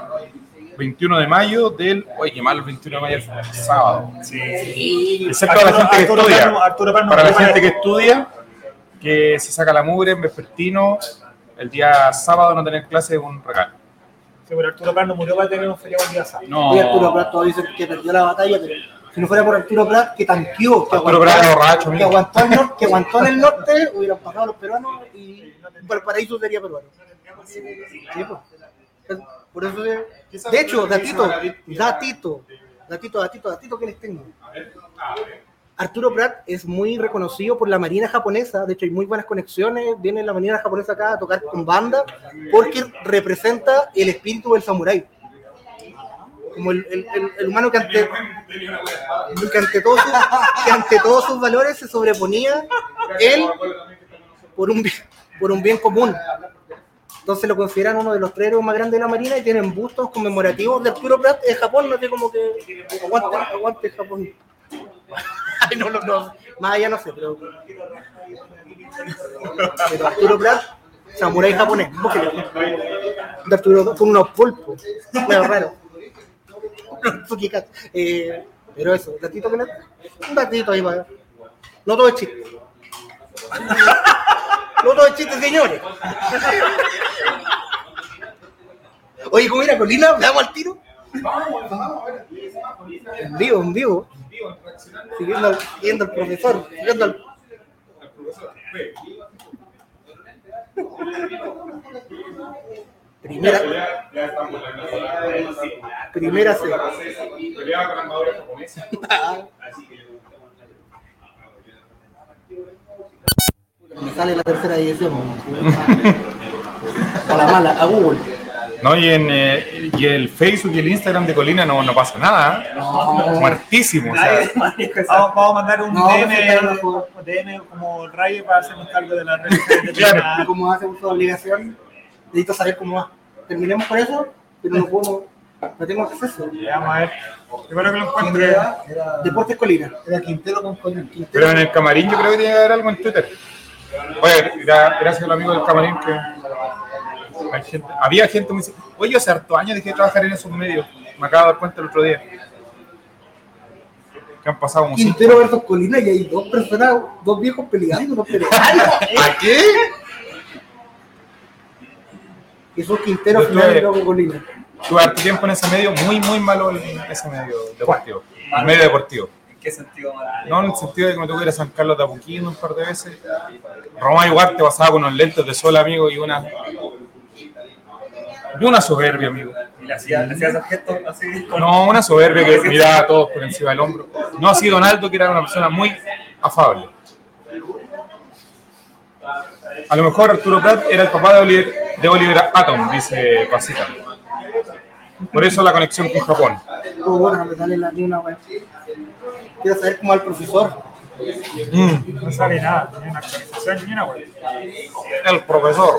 21 de mayo del. Oye, qué malo el 21 de mayo, el sábado. Sí. Excepto para la gente que Arturo estudia. Arturo Para la gente que estudia, que se saca la mugre en vespertino, el día sábado no tener clase es un regalo. Sí, pero Arturo Prat no murió para tener un feriado un día. No. Y Arturo Prat todavía dice que perdió la batalla, pero si no fuera por Arturo Prat, que tanqueó, que Arturo aguantó, Prat era borracho, que aguantó, el norte, que aguantó en el norte, hubieran pasado los peruanos y Valparaíso sería peruano. Sí, pues. Por eso, de, de hecho, datito, datito, datito, datito, datito que les tengo. Arturo Prat es muy reconocido por la marina japonesa, de hecho hay muy buenas conexiones, viene la marina japonesa acá a tocar con banda, porque representa el espíritu del samurái. Como el, el- el- el humano que ante, que, ante todos sus, que ante todos sus valores se sobreponía él por un, por un bien común. Entonces lo consideran uno de los tres héroes más grandes de la marina y tienen bustos conmemorativos de Arturo Prat en Japón, no sé como que aguante, aguante Japón. (laughs) Ay, no, no, no, más allá no sé, pero. Pero Arturo Prat, samurái japonés, búsquelo. De Arturo con unos pulpos, medio raro. (laughs) Eh, pero eso, datito que. Un datito ahí para. No todo es chiste. No todo es chiste, señores. Oye, ¿cómo era Colina? ¿Le damos al tiro? En vivo, en vivo. Siguiendo siguiendo al profesor. Siguiendo al... Primera, primera C. Me sale la tercera edición. (laughs) A la mala, a Google. No, y en eh, y el Facebook y el Instagram de Colina no, no pasa nada. ¿eh? Muertísimo. o sea. Vamos, vamos a mandar un No, DM, pues, claro, un DM como Rayo para hacernos cargo de sociales de (laughs) Claro, como hace uso de obligación, necesito saber cómo va. Terminemos con eso, pero no puedo, no tengo acceso. Vamos a ver. Espero que lo encuentre. Deportes Colina. Era Quintero con Colina. Pero en el camarín yo creo que tiene que haber algo en Twitter. Oye, gra- gracias al amigo del camarín que hay gente- había gente muy... Oye, yo hace harto años dejé de trabajar en esos medios. Me acabo de dar cuenta el otro día. Que han pasado como Quintero versus Colina y hay dos personas, dos viejos peleando, no peleando. (laughs) ¿A qué? Y son Quintero Yo final y luego Colina. Tuve harto tiempo en ese medio, muy, muy malo en ese medio deportivo. El medio deportivo. ¿En qué sentido malo? No, en el sentido de que me tuve que ir a San Carlos de Apoquindo un par de veces. Román Ugarte pasaba con unos lentes de sol, amigo, y una. Y una soberbia, amigo. Y le hacía, le hacía esos gestos así. con- No, una soberbia que miraba a todos por encima del hombro. No así Donaldo, que era una persona muy afable. A lo mejor Arturo Prat era el papá de Oliver, de Oliver Atom, dice Pasita. Por eso la conexión con Japón. Oh, bueno, me sale la web. Quiero saber cómo va el profesor. Mm, No sale nada, ni una actualización ni una web. el profesor.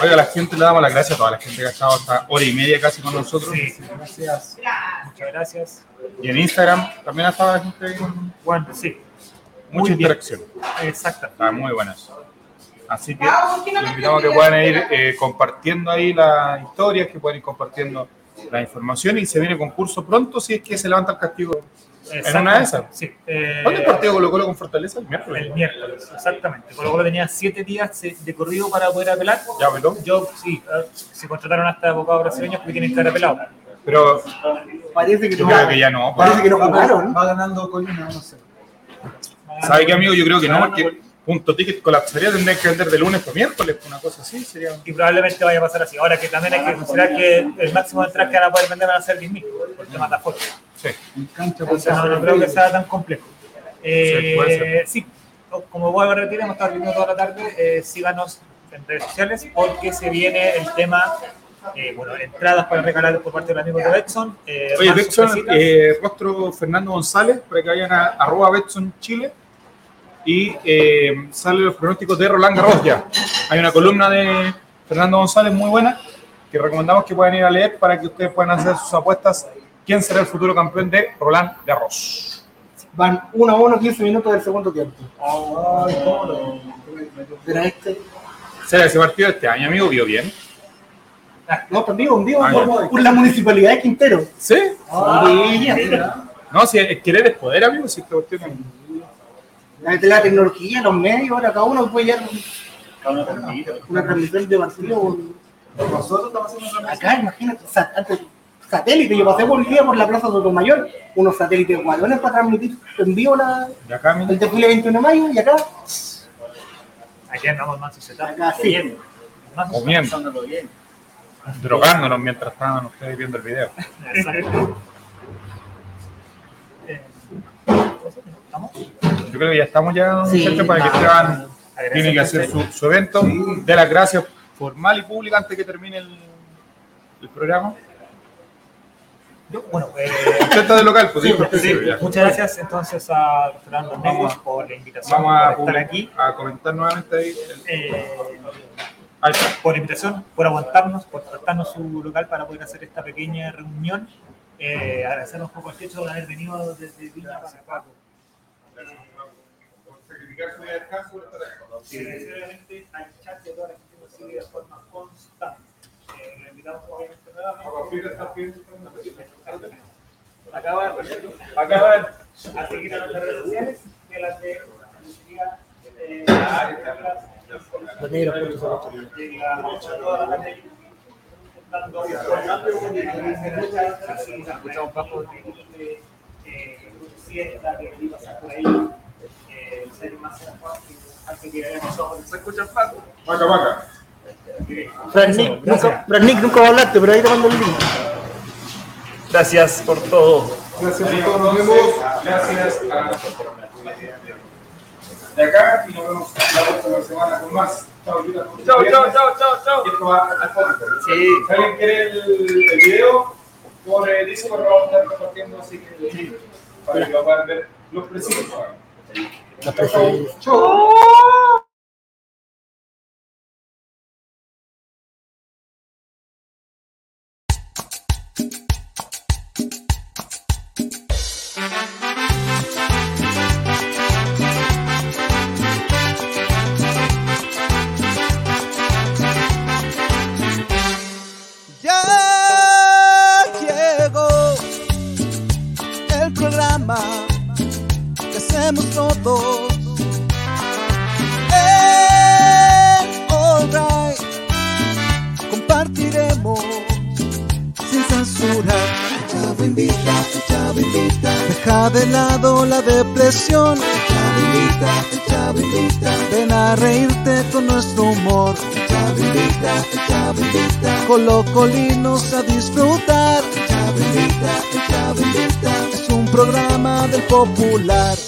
Oiga, a la gente le damos las gracias a toda la gente que ha estado hasta hora y media casi con nosotros. Sí, gracias. Muchas gracias. Y en Instagram también ha estado la gente ahí. Bueno, sí. Mucha Muy bien. interacción. Exacto. Está muy bueno eso. Así que los invitamos a que puedan ir eh, compartiendo ahí las historias, que puedan ir compartiendo la información y se viene concurso pronto si es que se levanta el castigo en una de esas. Sí. eh, ¿Cuándo el partido Colo Colo con Fortaleza? El miércoles. El miércoles, exactamente. Colo Colo tenía siete días de de corrido para poder apelar. ¿Ya apeló? Yo, sí, eh, se contrataron hasta abogados brasileños porque tienen que haber apelado. Pero Parece que yo no. creo que ya no. Parece que no Va- jugaron. Va ganando Colina, no sé. ¿Sabe qué, amigo? Yo creo que no, porque punto ticket colapsaría, tendrían que vender de lunes a miércoles, una cosa así, sería... Y probablemente vaya a pasar así. Ahora que también hay que considerar que el máximo de entradas que van a poder vender van a ser 10.000 por temas de aforo. Sí. Entonces no, no creo que sea tan complejo. Eh, Sí, sí, como voy a repetir, hemos estado viendo toda la tarde, eh, síganos en redes sociales porque se viene el tema, eh, bueno, entradas para regalar por parte del amigo de Betson. Eh, Oye, Betson, eh, rostro Fernando González, para que vayan a arroba Betson Chile y eh, sale los pronósticos de Roland Garros ya. Hay una columna de Fernando González muy buena que recomendamos que puedan ir a leer para que ustedes puedan hacer sus apuestas. ¿Quién será el futuro campeón de Roland Garros? Van 1 a 1, 15 minutos del segundo tiempo. Pero este. ¿Será ese partido este año, amigo? ¿Vio bien? No, está en vivo, Ah, por, la municipalidad de Quintero. ¿Sí? Sí, ya. No, si es querer es poder, amigo. Si esta cuestión es- La, la tecnología, los medios, ahora cada uno puede llevar una transmisión de partido. Nosotros estamos haciendo una Acá, imagínate, satélite. Yo pasé por el día por la Plaza Sotomayor, unos satélites guadones para transmitir en vivo la, acá, el desfile 21 de mayo y acá, Aquí andamos más acá sí. Más comiendo, bien. drogándonos mientras estaban ustedes viendo el video. Exacto. (laughs) ¿Estamos? Yo creo que ya estamos ya, Sí, para que. Esteban tiene que hacer su, su evento. De las gracias formal y pública antes que termine el, el programa. Yo, bueno, eh, Usted está de local, pues Sí, sí, muchas gracias entonces a Fernando Negros por la invitación, Vamos a, por estar aquí. a comentar nuevamente ahí. el- Eh, ahí por la invitación, por aguantarnos, por prestarnos su local para poder hacer esta pequeña reunión. Eh, agradecernos un poco al techo de haber venido desde Viña para acá. Sí, al chat de de forma constante. Eh, a a redes sociales, de las de eh, eh, siesta que iba a por ahí, eh, el ser más antes que haya pasado, se escucha el Paco. Vaca, vaca. Frank nunca, Nick nunca va a hablarte, pero ahí te mando el link. Gracias por todo. Gracias por todo, nos vemos. Gracias a de acá y nos vemos la próxima semana con más. Chao, Chao, chao, chao, chao, esto va al fondo. Sí. Si alguien quiere el, el video, por eh, Discord lo vamos a estar compartiendo, así que para que lo puedan ver los precisos. Los precisos. De lado la depresión. Chavo invita. Ven a reírte con nuestro humor. Chavo invita. Colocolinos a disfrutar. Chavo invita. Es un programa del popular.